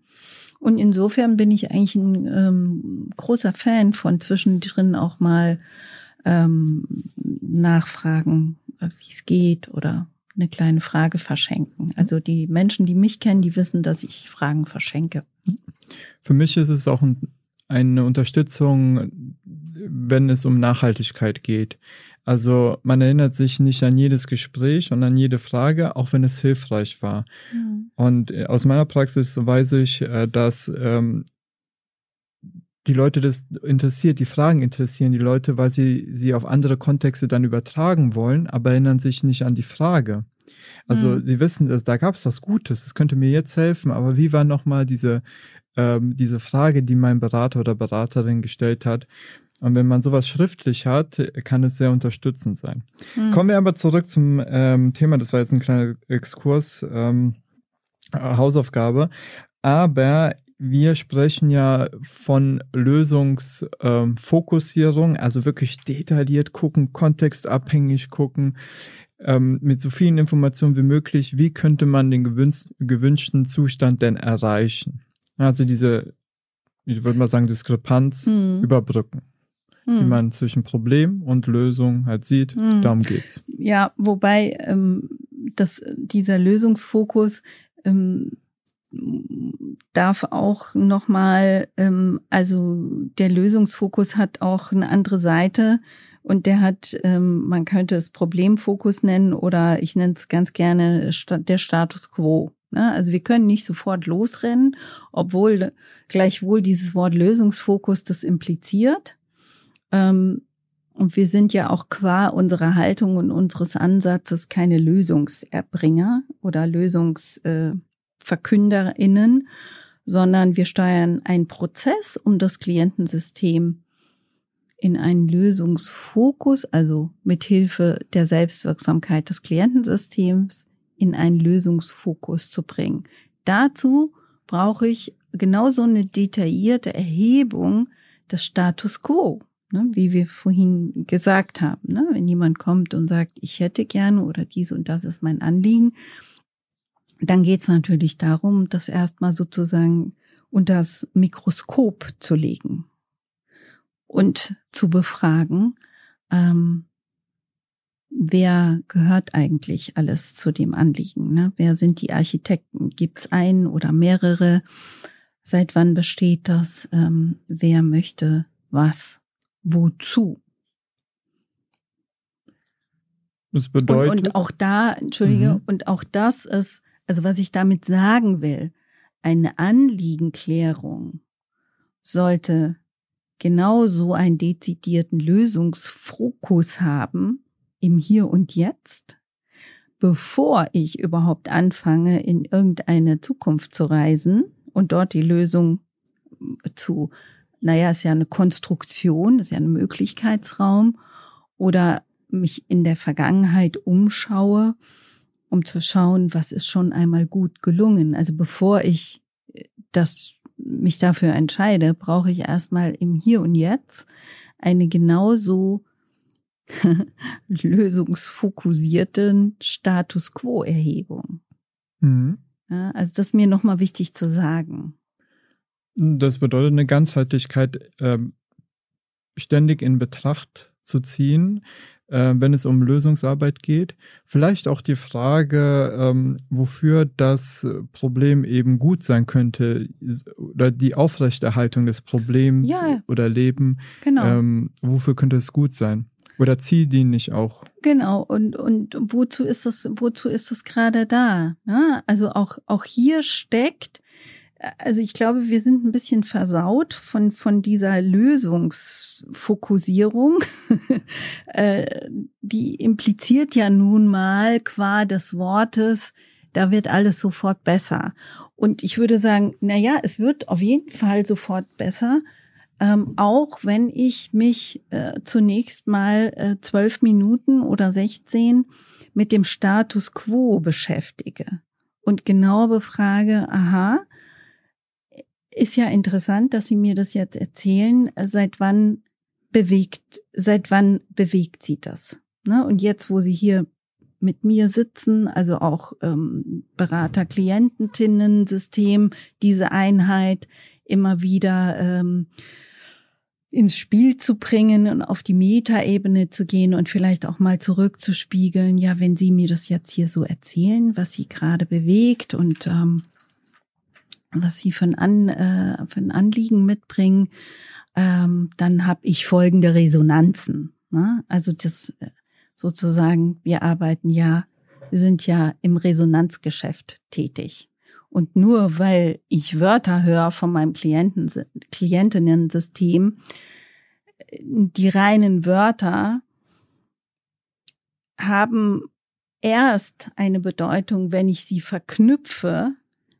Und insofern bin ich eigentlich ein ähm, großer Fan von zwischendrin auch mal ähm, nachfragen, äh, wie es geht oder eine kleine Frage verschenken. Also die Menschen, die mich kennen, die wissen, dass ich Fragen verschenke. Für mich ist es auch ein, eine Unterstützung, wenn es um Nachhaltigkeit geht. Also man erinnert sich nicht an jedes Gespräch und an jede Frage, auch wenn es hilfreich war. Mhm. Und äh, aus meiner Praxis weiß ich, äh, dass ähm, die Leute das interessiert, die Fragen interessieren die Leute, weil sie sie auf andere Kontexte dann übertragen wollen, aber erinnern sich nicht an die Frage. Also mhm. sie wissen, dass, da gab es was Gutes, das könnte mir jetzt helfen, aber wie war nochmal diese, ähm, diese Frage, die mein Berater oder Beraterin gestellt hat? Und wenn man sowas schriftlich hat, kann es sehr unterstützend sein. Mhm. Kommen wir aber zurück zum ähm, Thema, das war jetzt ein kleiner Exkurs, ähm, Hausaufgabe. Aber wir sprechen ja von Lösungsfokussierung, ähm, also wirklich detailliert gucken, kontextabhängig gucken, ähm, mit so vielen Informationen wie möglich, wie könnte man den gewünschten Zustand denn erreichen? Also diese, ich würde mal sagen, Diskrepanz hm. überbrücken hm. die man zwischen Problem und Lösung halt sieht. Hm. Darum geht's. Ja, wobei ähm, das, dieser Lösungsfokus ähm, darf auch nochmal, ähm, also der Lösungsfokus hat auch eine andere Seite und der hat, ähm, man könnte es Problemfokus nennen oder ich nenne es ganz gerne der Status quo. Ne? Also wir können nicht sofort losrennen, obwohl gleichwohl dieses Wort Lösungsfokus das impliziert. Ähm, und wir sind ja auch qua unserer Haltung und unseres Ansatzes keine Lösungserbringer oder Lösungsverkünderinnen, äh, sondern wir steuern einen Prozess, um das Klientensystem in einen Lösungsfokus, also mit Hilfe der Selbstwirksamkeit des Klientensystems, in einen Lösungsfokus zu bringen. Dazu brauche ich genauso eine detaillierte Erhebung des Status quo ne, wie wir vorhin gesagt haben. Ne? Wenn jemand kommt und sagt, ich hätte gerne oder dies und das ist mein Anliegen, dann geht es natürlich darum, das erstmal sozusagen unter das Mikroskop zu legen und zu befragen, ähm, wer gehört eigentlich alles zu dem Anliegen? Ne? Wer sind die Architekten? Gibt es einen oder mehrere? Seit wann besteht das? Ähm, wer möchte was? Wozu. Das bedeutet. Und, und auch da, entschuldige, mhm. und auch das ist, also was ich damit sagen will, eine Anliegenklärung sollte genau so einen dezidierten Lösungsfokus haben im Hier und Jetzt, bevor ich überhaupt anfange, in irgendeine Zukunft zu reisen und dort die Lösung zu naja, ist ja eine Konstruktion, ist ja ein Möglichkeitsraum oder mich in der Vergangenheit umschaue, um zu schauen, was ist schon einmal gut gelungen. Also bevor ich äh, das mich dafür entscheide, brauche ich erstmal im Hier und Jetzt eine genauso lösungsfokussierten Status Quo Erhebung. Mhm. Ja, also das ist mir nochmal wichtig zu sagen. Das bedeutet eine Ganzheitlichkeit äh, ständig in Betracht zu ziehen, äh, wenn es um Lösungsarbeit geht. Vielleicht auch die Frage, ähm, wofür das Problem eben gut sein könnte oder die Aufrechterhaltung des Problems ja, oder Leben. Genau. Ähm, wofür könnte es gut sein? Oder zieldienlich auch. Genau, und, und wozu ist das, wozu ist das gerade da? Ne? Also auch, auch hier steckt also ich glaube, wir sind ein bisschen versaut von, von dieser Lösungsfokussierung. Äh, die impliziert ja nun mal qua des Wortes, da wird alles sofort besser. Und ich würde sagen, na ja, es wird auf jeden Fall sofort besser, ähm, auch wenn ich mich äh, zunächst mal äh, zwölf Minuten oder sechzehn mit dem Status quo beschäftige und genau befrage, aha, ist ja interessant, dass Sie mir das jetzt erzählen. Seit wann bewegt, seit wann bewegt Sie das? Ne? Und jetzt, wo Sie hier mit mir sitzen, also auch ähm, Berater-Kliententinnen-System, diese Einheit immer wieder ähm, ins Spiel zu bringen und auf die Metaebene zu gehen und vielleicht auch mal zurückzuspiegeln, ja, wenn Sie mir das jetzt hier so erzählen, was Sie gerade bewegt und ähm, was Sie für ein, An, äh, für ein Anliegen mitbringen, ähm, dann habe ich folgende Resonanzen. Ne? Also das äh, sozusagen, wir arbeiten ja, wir sind ja im Resonanzgeschäft tätig. Und nur weil ich Wörter höre von meinem Klienten, Klientinnen-System, die reinen Wörter haben erst eine Bedeutung, wenn ich sie verknüpfe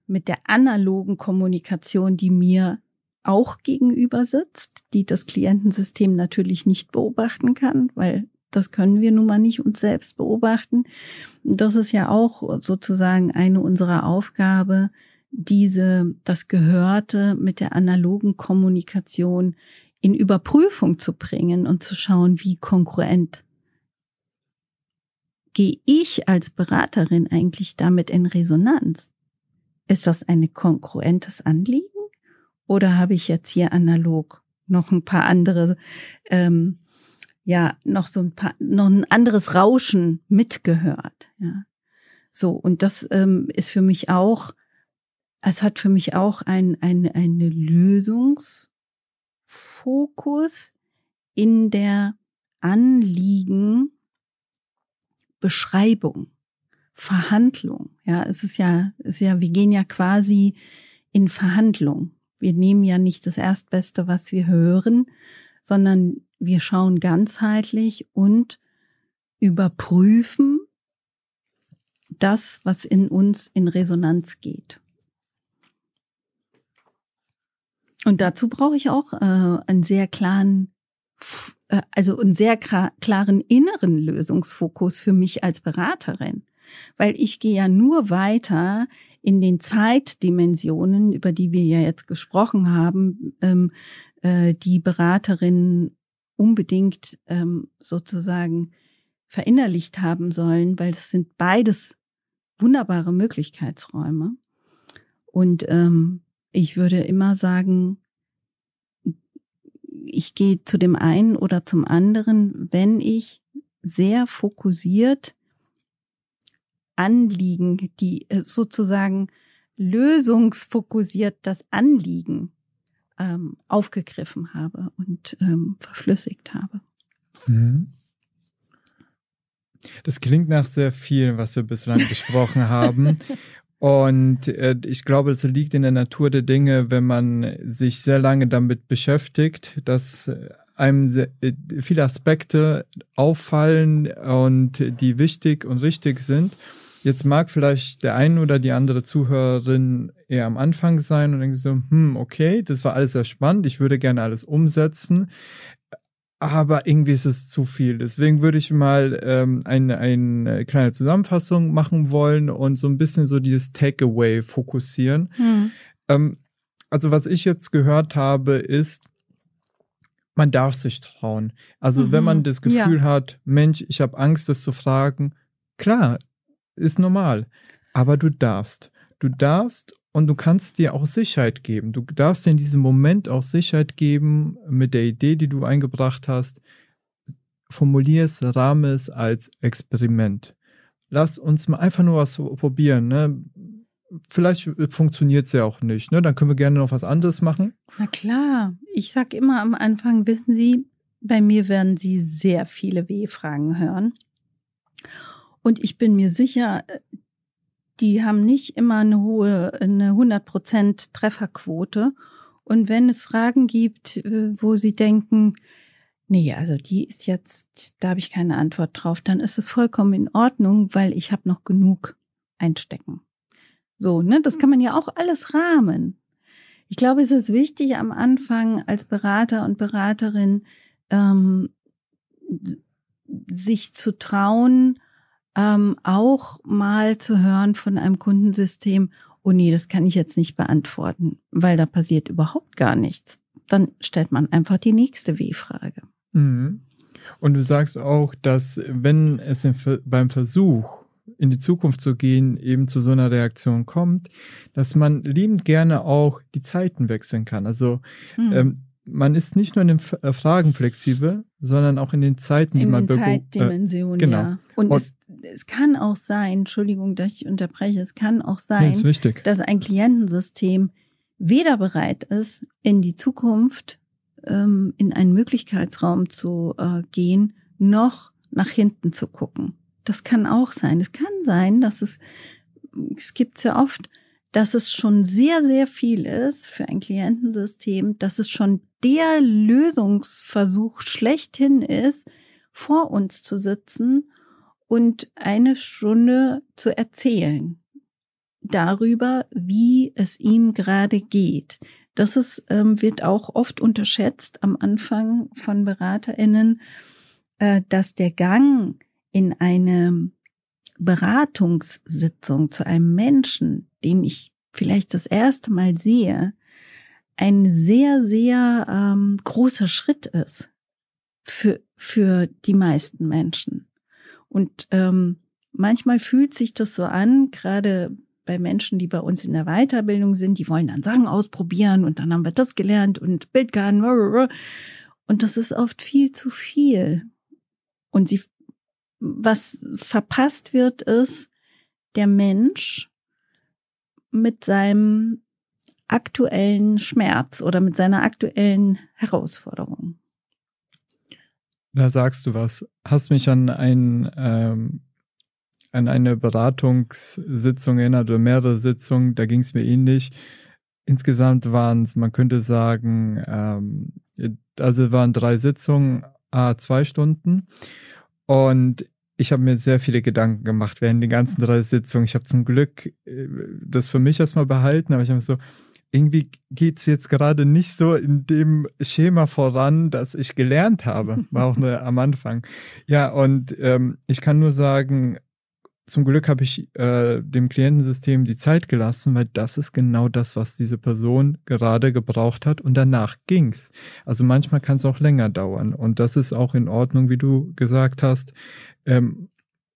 mit der analogen Kommunikation, die mir auch gegenüber sitzt, die das Klientensystem natürlich nicht beobachten kann, weil das können wir nun mal nicht uns selbst beobachten. Das ist ja auch sozusagen eine unserer Aufgabe, diese, das Gehörte mit der analogen Kommunikation in Überprüfung zu bringen und zu schauen, wie konkurrent gehe ich als Beraterin eigentlich damit in Resonanz? Ist das ein konkurrentes Anliegen oder habe ich jetzt hier analog noch ein paar andere ähm, ja noch so ein paar, noch ein anderes Rauschen mitgehört. Ja. So, und das ähm, ist für mich auch, es hat für mich auch ein, ein, eine Lösungsfokus in der Anliegenbeschreibung, Verhandlung. Ja, es ist ja, es ist ja, wir gehen ja quasi in Verhandlung. Wir nehmen ja nicht das Erstbeste, was wir hören, sondern wir schauen ganzheitlich und überprüfen das, was in uns in Resonanz geht. Und dazu brauche ich auch äh, einen sehr klaren, äh, also einen sehr klaren inneren Lösungsfokus für mich als Beraterin. Weil ich gehe ja nur weiter in den Zeitdimensionen, über die wir ja jetzt gesprochen haben, ähm, äh, die Beraterinnen unbedingt ähm, sozusagen verinnerlicht haben sollen, weil es sind beides wunderbare Möglichkeitsräume. Und ähm, ich würde immer sagen, ich gehe zu dem einen oder zum anderen, wenn ich sehr fokussiert Anliegen, die äh, sozusagen lösungsfokussiert das Anliegen ähm, aufgegriffen habe und ähm, verflüssigt habe. Mhm. Das klingt nach sehr viel, was wir bislang besprochen haben. Und äh, ich glaube, es liegt in der Natur der Dinge, wenn man sich sehr lange damit beschäftigt, dass einem sehr, äh, viele Aspekte auffallen und die wichtig und richtig sind. Jetzt mag vielleicht der ein oder die andere Zuhörerin eher am Anfang sein und denkt so, hm, okay, das war alles sehr spannend, ich würde gerne alles umsetzen, aber irgendwie ist es zu viel. Deswegen würde ich mal ähm, eine, eine kleine Zusammenfassung machen wollen und so ein bisschen so dieses Takeaway fokussieren. Hm. Ähm, also was ich jetzt gehört habe, ist, man darf sich trauen. Also mhm. wenn man das Gefühl ja. hat, Mensch, ich habe Angst, das zu fragen, klar, ist normal. Aber du darfst. Du darfst und du kannst dir auch Sicherheit geben. Du darfst dir in diesem Moment auch Sicherheit geben mit der Idee, die du eingebracht hast. Formulier es, rahme es als Experiment. Lass uns mal einfach nur was probieren. Ne? Vielleicht funktioniert es ja auch nicht. Ne? Dann können wir gerne noch was anderes machen. Na klar. Ich sag immer am Anfang, wissen Sie, bei mir werden Sie sehr viele W-Fragen hören. Und ich bin mir sicher, die haben nicht immer eine hohe, eine 100% Trefferquote. Und wenn es Fragen gibt, äh, wo sie denken, nee, also die ist jetzt, da habe ich keine Antwort drauf, dann ist es vollkommen in Ordnung, weil ich habe noch genug einstecken. So, ne, das kann man ja auch alles rahmen. Ich glaube, es ist wichtig am Anfang als Berater und Beraterin ähm, sich zu trauen, ähm, auch mal zu hören von einem Kundensystem, oh nee, das kann ich jetzt nicht beantworten, weil da passiert überhaupt gar nichts. Dann stellt man einfach die nächste W-Frage. Mhm. Und du sagst auch, dass wenn es beim Versuch in die Zukunft zu gehen, eben zu so einer Reaktion kommt, dass man liebend gerne auch die Zeiten wechseln kann. Also mhm. ähm, man ist nicht nur in den äh, Fragen flexibel, sondern auch in den Zeiten, in die man den Zeitdimensionen, äh, genau. ja. Und, Und es, es, kann auch sein, Entschuldigung, dass ich unterbreche, es kann auch sein, dass ein Klientensystem weder bereit ist, in die Zukunft ähm, in einen Möglichkeitsraum zu äh, gehen, noch nach hinten zu gucken. Das kann auch sein. Es kann sein, dass es, es gibt ja oft, dass es schon sehr, sehr viel ist für ein Klientensystem, dass es schon der Lösungsversuch schlechthin ist, vor uns zu sitzen und eine Stunde zu erzählen darüber, wie es ihm gerade geht. Das ist, ähm, wird auch oft unterschätzt am Anfang von BeraterInnen, äh, dass der Gang in eine Beratungssitzung zu einem Menschen, den ich vielleicht das erste Mal sehe, ein sehr, sehr ähm, großer Schritt ist für, für die meisten Menschen. Und ähm, manchmal fühlt sich das so an, gerade bei Menschen, die bei uns in der Weiterbildung sind, die wollen dann Sachen ausprobieren und dann haben wir das gelernt und Bildgarten. Und das ist oft viel zu viel. Und sie, was verpasst wird, ist der Mensch mit seinem aktuellen Schmerz oder mit seiner aktuellen Herausforderung. Da sagst du was. Hast mich an ein ähm, an eine Beratungssitzung erinnert oder mehrere Sitzungen, da ging es mir ähnlich. Insgesamt waren es, man könnte sagen, ähm, also waren drei Sitzungen, a zwei Stunden. Und ich habe mir sehr viele Gedanken gemacht während den ganzen drei Sitzungen. Ich habe zum Glück äh, das für mich erstmal behalten, aber ich habe so, irgendwie geht's jetzt gerade nicht so in dem Schema voran, das ich gelernt habe. War auch nur am Anfang. Ja, und ähm, ich kann nur sagen, zum Glück habe ich äh, dem Klientensystem die Zeit gelassen, weil das ist genau das, was diese Person gerade gebraucht hat und danach ging's. Also manchmal kann es auch länger dauern und das ist auch in Ordnung, wie du gesagt hast. Ähm,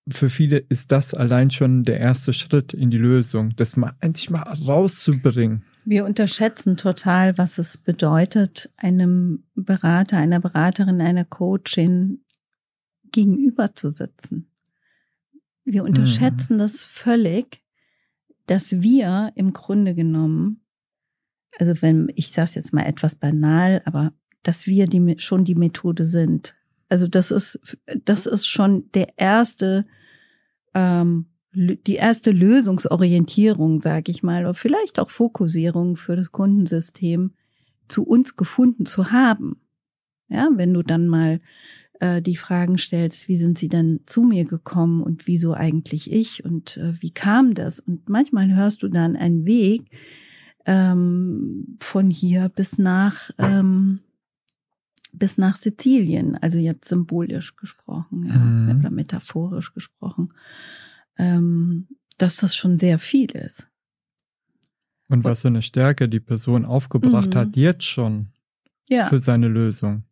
für viele ist das allein schon der erste Schritt in die Lösung, das mal endlich mal rauszubringen. Wir unterschätzen total, was es bedeutet, einem Berater, einer Beraterin, einer Coachin gegenüber zu sitzen. Wir unterschätzen mhm. das völlig, dass wir im Grunde genommen, also wenn ich sage jetzt mal etwas banal, aber dass wir die schon die Methode sind. Also das ist das ist schon der erste ähm, die erste Lösungsorientierung, sage ich mal, oder vielleicht auch Fokussierung für das Kundensystem zu uns gefunden zu haben. Ja, wenn du dann mal äh, die Fragen stellst, wie sind sie denn zu mir gekommen und wieso eigentlich ich und äh, wie kam das? Und manchmal hörst du dann einen Weg ähm, von hier bis nach ähm, bis nach Sizilien, also jetzt symbolisch gesprochen ja, mhm. oder metaphorisch gesprochen, ähm, dass das schon sehr viel ist. Und was für eine Stärke die Person aufgebracht mhm. hat, jetzt schon ja. für seine Lösung.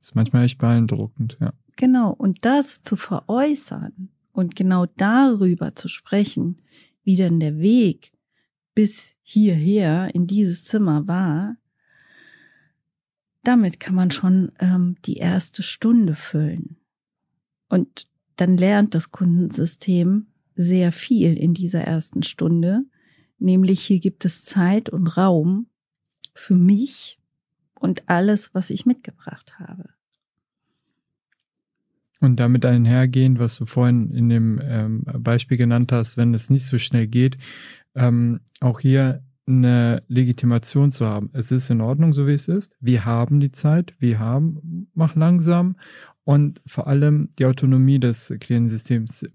Ist manchmal echt beeindruckend, ja. Genau, und das zu veräußern und genau darüber zu sprechen, wie denn der Weg bis hierher in dieses Zimmer war, damit kann man schon ähm, die erste Stunde füllen. Und dann lernt das Kundensystem sehr viel in dieser ersten Stunde, nämlich hier gibt es Zeit und Raum für mich und alles, was ich mitgebracht habe. Und damit einhergehend, was du vorhin in dem ähm, Beispiel genannt hast, wenn es nicht so schnell geht, ähm, auch hier eine Legitimation zu haben. Es ist in Ordnung, so wie es ist. Wir haben die Zeit, wir haben, mach langsam und vor allem die Autonomie des Klientensystems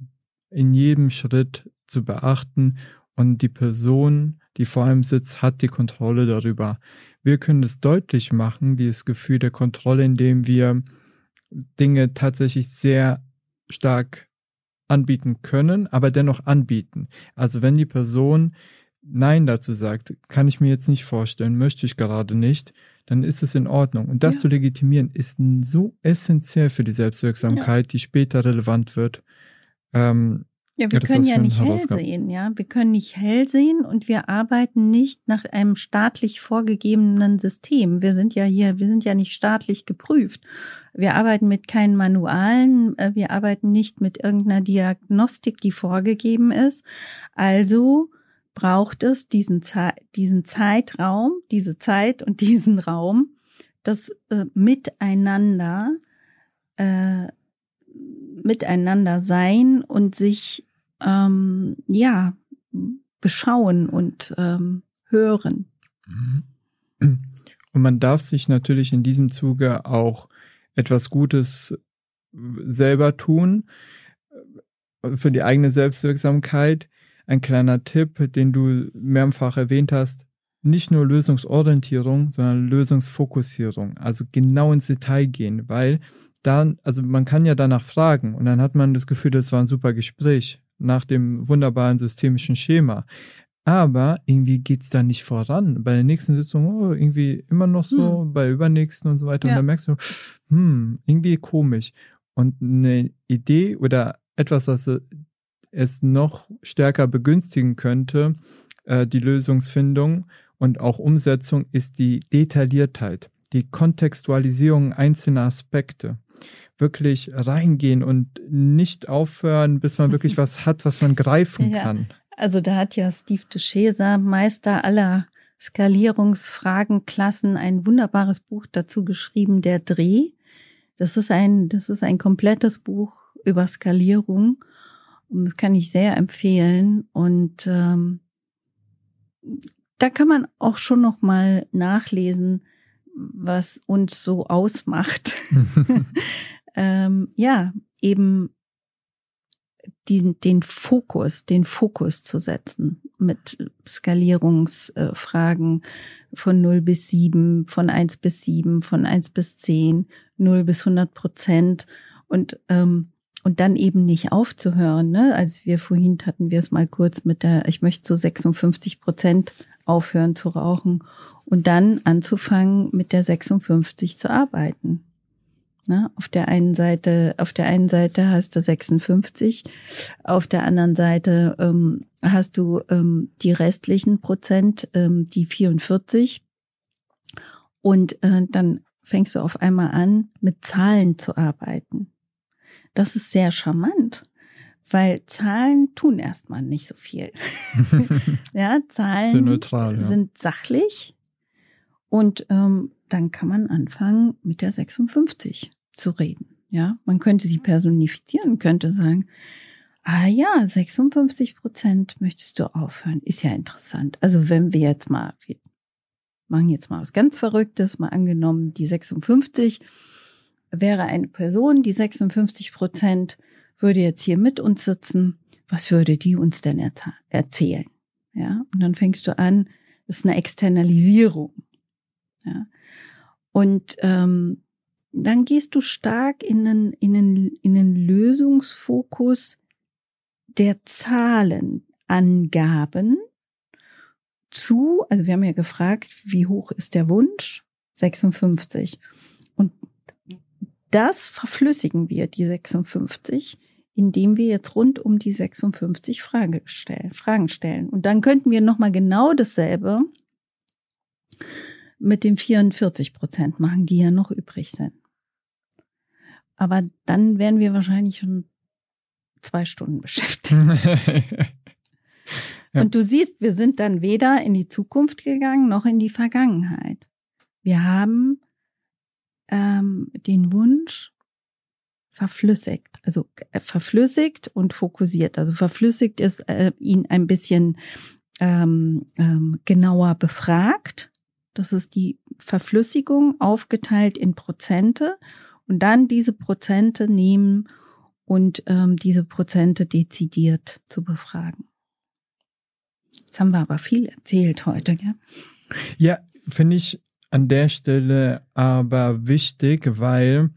in jedem Schritt zu beachten und die Person, die vor einem sitzt, hat die Kontrolle darüber. Wir können es deutlich machen, dieses Gefühl der Kontrolle, indem wir Dinge tatsächlich sehr stark anbieten können, aber dennoch anbieten. Also wenn die Person Nein dazu sagt, kann ich mir jetzt nicht vorstellen, möchte ich gerade nicht, dann ist es in Ordnung. Und das Ja. zu legitimieren ist so essentiell für die Selbstwirksamkeit, die später relevant wird. Ähm, Ja, wir Ja, können ja nicht hell sehen, ja. Wir können nicht hell sehen und wir arbeiten nicht nach einem staatlich vorgegebenen System. Wir sind ja hier, wir sind ja nicht staatlich geprüft. Wir arbeiten mit keinen Manualen, äh, wir arbeiten nicht mit irgendeiner Diagnostik, die vorgegeben ist. Also braucht es diesen, Zei diesen Zeitraum, diese Zeit und diesen Raum, das äh, Miteinander äh, miteinander sein und sich ähm, ja beschauen und ähm, hören. Und man darf sich natürlich in diesem Zuge auch etwas Gutes selber tun für die eigene Selbstwirksamkeit. Ein kleiner Tipp, den du mehrfach erwähnt hast, nicht nur Lösungsorientierung, sondern Lösungsfokussierung. Also genau ins Detail gehen, weil dann, also man kann ja danach fragen und dann hat man das Gefühl, das war ein super Gespräch nach dem wunderbaren systemischen Schema. Aber irgendwie geht's da nicht voran. Bei der nächsten Sitzung, oh, irgendwie immer noch so, bei der übernächsten und so weiter. Ja. Und dann merkst du, hm, irgendwie komisch. Und eine Idee oder etwas, was äh, es noch stärker begünstigen könnte, äh, die Lösungsfindung und auch Umsetzung, ist die Detailliertheit, die Kontextualisierung einzelner Aspekte. Wirklich reingehen und nicht aufhören, bis man wirklich was hat, was man greifen Ja. kann. Also da hat ja Steve DeShazer, Meister aller Skalierungsfragenklassen, ein wunderbares Buch dazu geschrieben, der Dreh. Das ist ein, das ist ein komplettes Buch über Skalierung. Und das kann ich sehr empfehlen. Und ähm, da kann man auch schon noch mal nachlesen, was uns so ausmacht. ähm, ja, eben den, den Fokus, den Fokus zu setzen mit Skalierungsfragen von 0 bis 7, von 1 bis 7, von 1 bis 10, 0 bis 100 Prozent und, ähm, und dann eben nicht aufzuhören. Ne? Als wir vorhin hatten wir es mal kurz mit der, ich möchte zu 56 Prozent aufhören zu rauchen und dann anzufangen mit der 56 zu arbeiten. Ne? Auf der einen Seite, auf der einen Seite hast du 56, auf der anderen Seite ähm, hast du ähm, die restlichen Prozent, ähm, die 44. Und äh, dann fängst du auf einmal an, mit Zahlen zu arbeiten. Das ist sehr charmant, weil Zahlen tun erstmal nicht so viel. ja, Zahlen Sehr neutral, ja. sind sachlich und ähm, dann kann man anfangen, mit der 56 zu reden. Ja, man könnte sie personifizieren, könnte sagen, ah ja, 56 Prozent möchtest du aufhören. Ist ja interessant. Also wenn wir jetzt mal, wir machen jetzt mal was ganz Verrücktes, mal angenommen, die 56 wäre eine Person, die 56 Prozent würde jetzt hier mit uns sitzen. Was würde die uns denn erzählen? Ja, und dann fängst du an, das ist eine Externalisierung. Ja. Und ähm, dann gehst du stark in den, in den, in den Lösungsfokus der Zahlenangaben zu, also wir haben ja gefragt, wie hoch ist der Wunsch? 56. Und das verflüssigen wir, die 56, indem wir jetzt rund um die 56 Frage stellen, Fragen stellen. Und dann könnten wir nochmal genau dasselbe mit den 44 Prozent machen, die ja noch übrig sind. Aber dann wären wir wahrscheinlich schon zwei Stunden beschäftigt. Ja. Und du siehst, wir sind dann weder in die Zukunft gegangen noch in die Vergangenheit. Wir haben ähm, den Wunsch verflüssigt, also äh, verflüssigt und fokussiert. Also verflüssigt ist äh, ihn ein bisschen ähm, ähm, genauer befragt. Das ist die Verflüssigung aufgeteilt in Prozente und dann diese Prozente nehmen und ähm, diese Prozente dezidiert zu befragen. Jetzt haben wir aber viel erzählt heute, gell? Ja, finde ich an der Stelle aber wichtig, weil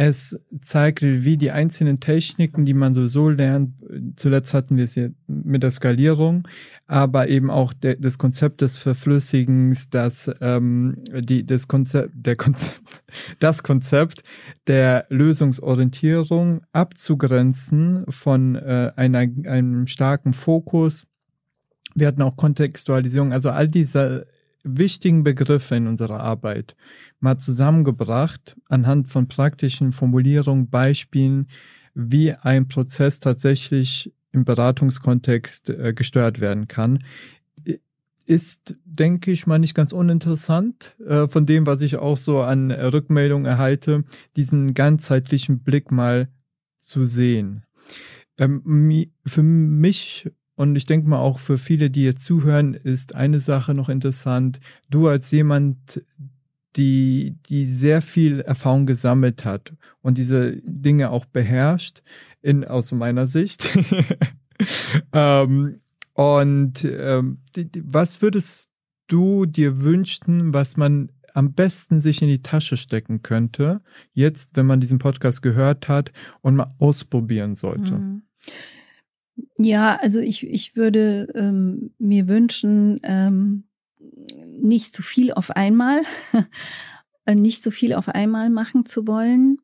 es zeigt, wie die einzelnen Techniken, die man sowieso lernt, zuletzt hatten wir es ja mit der Skalierung, aber eben auch der, des Konzept des Verflüssigens, das ähm, die das Konzept der Konzept das Konzept der Lösungsorientierung abzugrenzen von äh, einer einem starken Fokus. Wir hatten auch Kontextualisierung, also all diese wichtigen Begriffe in unserer Arbeit mal zusammengebracht anhand von praktischen Formulierungen, Beispielen, wie ein Prozess tatsächlich im Beratungskontext äh, gesteuert werden kann. Ist, denke ich mal, nicht ganz uninteressant äh, von dem, was ich auch so an Rückmeldungen erhalte, diesen ganzheitlichen Blick mal zu sehen. Ähm, für mich und ich denke mal auch für viele, die jetzt zuhören, ist eine Sache noch interessant. Du als jemand, die, die sehr viel Erfahrung gesammelt hat und diese Dinge auch beherrscht, in, aus meiner Sicht. ähm, und ähm, was würdest du dir wünschen, was man am besten sich in die Tasche stecken könnte, jetzt, wenn man diesen Podcast gehört hat und mal ausprobieren sollte? Mhm. Ja, also ich, ich würde ähm, mir wünschen, ähm, nicht zu viel auf einmal, nicht zu viel auf einmal machen zu wollen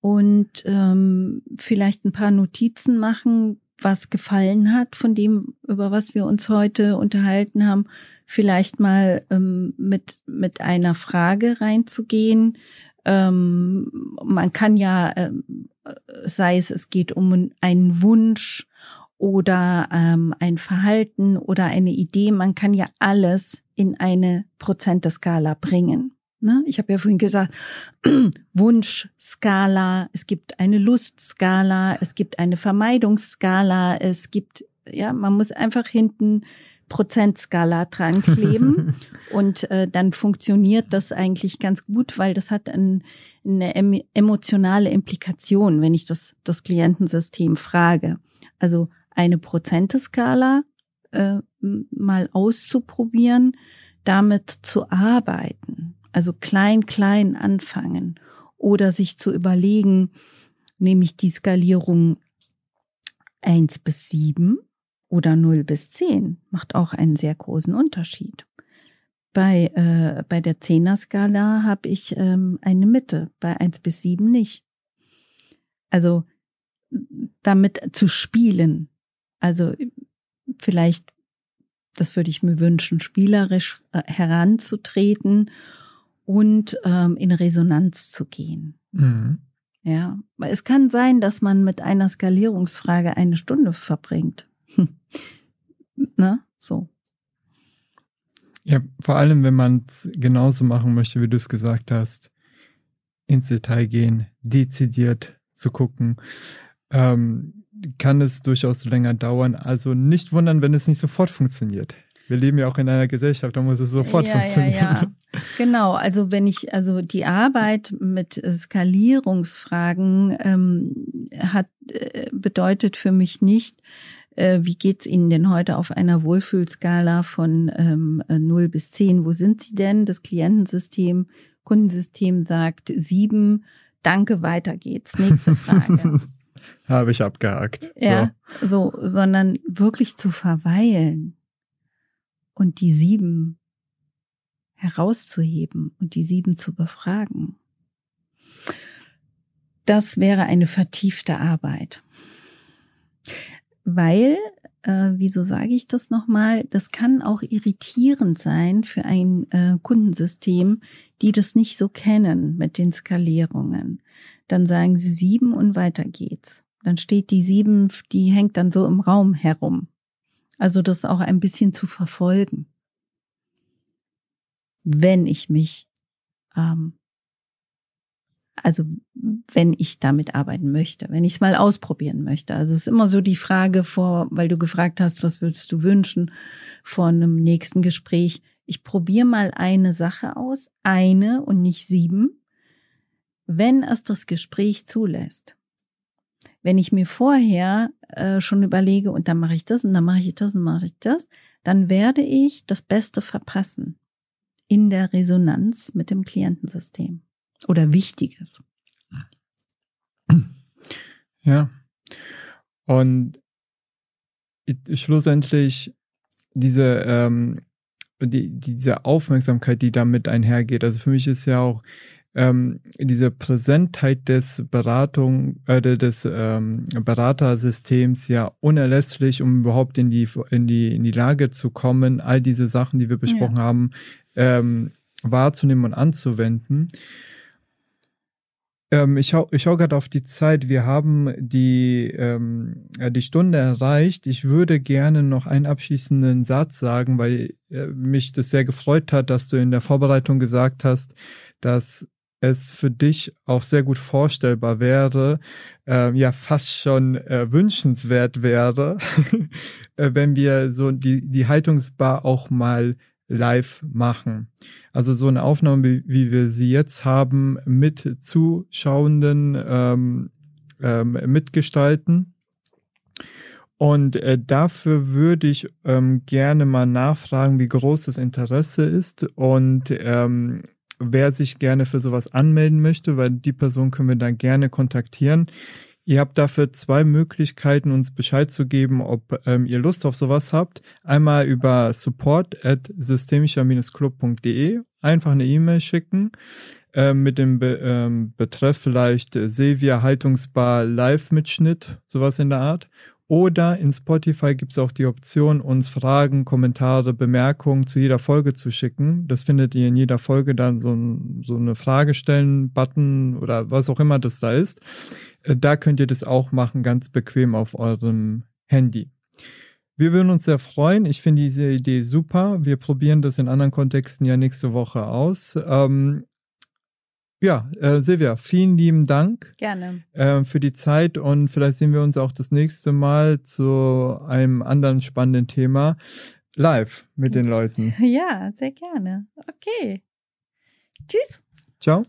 und ähm, vielleicht ein paar Notizen machen, was gefallen hat von dem, über was wir uns heute unterhalten haben, vielleicht mal ähm, mit, mit einer Frage reinzugehen. Ähm, man kann ja, äh, sei es, es geht um einen Wunsch, oder ähm, ein Verhalten oder eine Idee. Man kann ja alles in eine Prozenteskala bringen. Ne? Ich habe ja vorhin gesagt, Wunschskala, es gibt eine Lustskala, es gibt eine Vermeidungsskala, es gibt, ja, man muss einfach hinten Prozentskala dran kleben und äh, dann funktioniert das eigentlich ganz gut, weil das hat ein, eine emotionale Implikation, wenn ich das, das Klientensystem frage. Also eine Prozenteskala äh, mal auszuprobieren, damit zu arbeiten. Also klein, klein anfangen oder sich zu überlegen, nehme ich die Skalierung eins bis sieben oder null bis zehn macht auch einen sehr großen Unterschied. Bei, äh, bei der Zehner-Skala habe ich ähm, eine Mitte, bei eins bis sieben nicht. Also damit zu spielen, also vielleicht, das würde ich mir wünschen, spielerisch äh, heranzutreten und ähm, in Resonanz zu gehen. Mhm. Ja, es kann sein, dass man mit einer Skalierungsfrage eine Stunde verbringt. ne? So. Ja, vor allem, wenn man es genauso machen möchte, wie du es gesagt hast, ins Detail gehen, dezidiert zu gucken. Ähm, kann es durchaus länger dauern. Also nicht wundern, wenn es nicht sofort funktioniert. Wir leben ja auch in einer Gesellschaft, da muss es sofort ja, funktionieren. Ja, ja. Genau, also wenn ich, also die Arbeit mit Skalierungsfragen ähm, hat, äh, bedeutet für mich nicht, äh, wie geht's Ihnen denn heute auf einer Wohlfühlskala von ähm, 0 bis 10? Wo sind Sie denn? Das Klientensystem, Kundensystem sagt 7, danke, weiter geht's. Nächste Frage. Habe ich abgehakt. Ja, so. so, sondern wirklich zu verweilen und die sieben herauszuheben und die sieben zu befragen. Das wäre eine vertiefte Arbeit. Weil, äh, wieso sage ich das nochmal, das kann auch irritierend sein für ein äh, Kundensystem, die das nicht so kennen mit den Skalierungen dann sagen sie sieben und weiter geht's. Dann steht die sieben, die hängt dann so im Raum herum. Also das auch ein bisschen zu verfolgen. Wenn ich mich, ähm, also wenn ich damit arbeiten möchte, wenn ich es mal ausprobieren möchte. Also es ist immer so die Frage vor, weil du gefragt hast, was würdest du wünschen vor einem nächsten Gespräch. Ich probiere mal eine Sache aus, eine und nicht sieben wenn es das Gespräch zulässt. Wenn ich mir vorher äh, schon überlege, und dann mache ich das und dann mache ich das und mache ich das, dann werde ich das Beste verpassen in der Resonanz mit dem Klientensystem oder Wichtiges. Ja. Und schlussendlich diese, ähm, die, diese Aufmerksamkeit, die damit einhergeht. Also für mich ist ja auch ähm, diese Präsentheit des Beratung äh, des ähm, Beratersystems ja unerlässlich, um überhaupt in die in die in die Lage zu kommen, all diese Sachen, die wir besprochen ja. haben, ähm, wahrzunehmen und anzuwenden. Ähm, ich schaue ich schau gerade auf die Zeit. Wir haben die, ähm, die Stunde erreicht. Ich würde gerne noch einen abschließenden Satz sagen, weil äh, mich das sehr gefreut hat, dass du in der Vorbereitung gesagt hast, dass es für dich auch sehr gut vorstellbar wäre, äh, ja fast schon äh, wünschenswert wäre, äh, wenn wir so die, die Haltungsbar auch mal live machen. Also so eine Aufnahme, wie, wie wir sie jetzt haben, mit Zuschauenden ähm, ähm, mitgestalten. Und äh, dafür würde ich ähm, gerne mal nachfragen, wie groß das Interesse ist und ähm, wer sich gerne für sowas anmelden möchte, weil die Person können wir dann gerne kontaktieren. Ihr habt dafür zwei Möglichkeiten, uns Bescheid zu geben, ob ähm, ihr Lust auf sowas habt. Einmal über support at systemischer-club.de einfach eine E-Mail schicken äh, mit dem Be ähm, Betreff vielleicht Sevia Haltungsbar Live-Mitschnitt, sowas in der Art. Oder in Spotify gibt es auch die Option, uns Fragen, Kommentare, Bemerkungen zu jeder Folge zu schicken. Das findet ihr in jeder Folge dann so, ein, so eine Fragestellen-Button oder was auch immer das da ist. Äh, da könnt ihr das auch machen, ganz bequem auf eurem Handy. Wir würden uns sehr freuen. Ich finde diese Idee super. Wir probieren das in anderen Kontexten ja nächste Woche aus. Ähm, ja, äh, Silvia, vielen lieben Dank. Gerne. Äh, für die Zeit und vielleicht sehen wir uns auch das nächste Mal zu einem anderen spannenden Thema live mit den Leuten. Ja, sehr gerne. Okay. Tschüss. Ciao.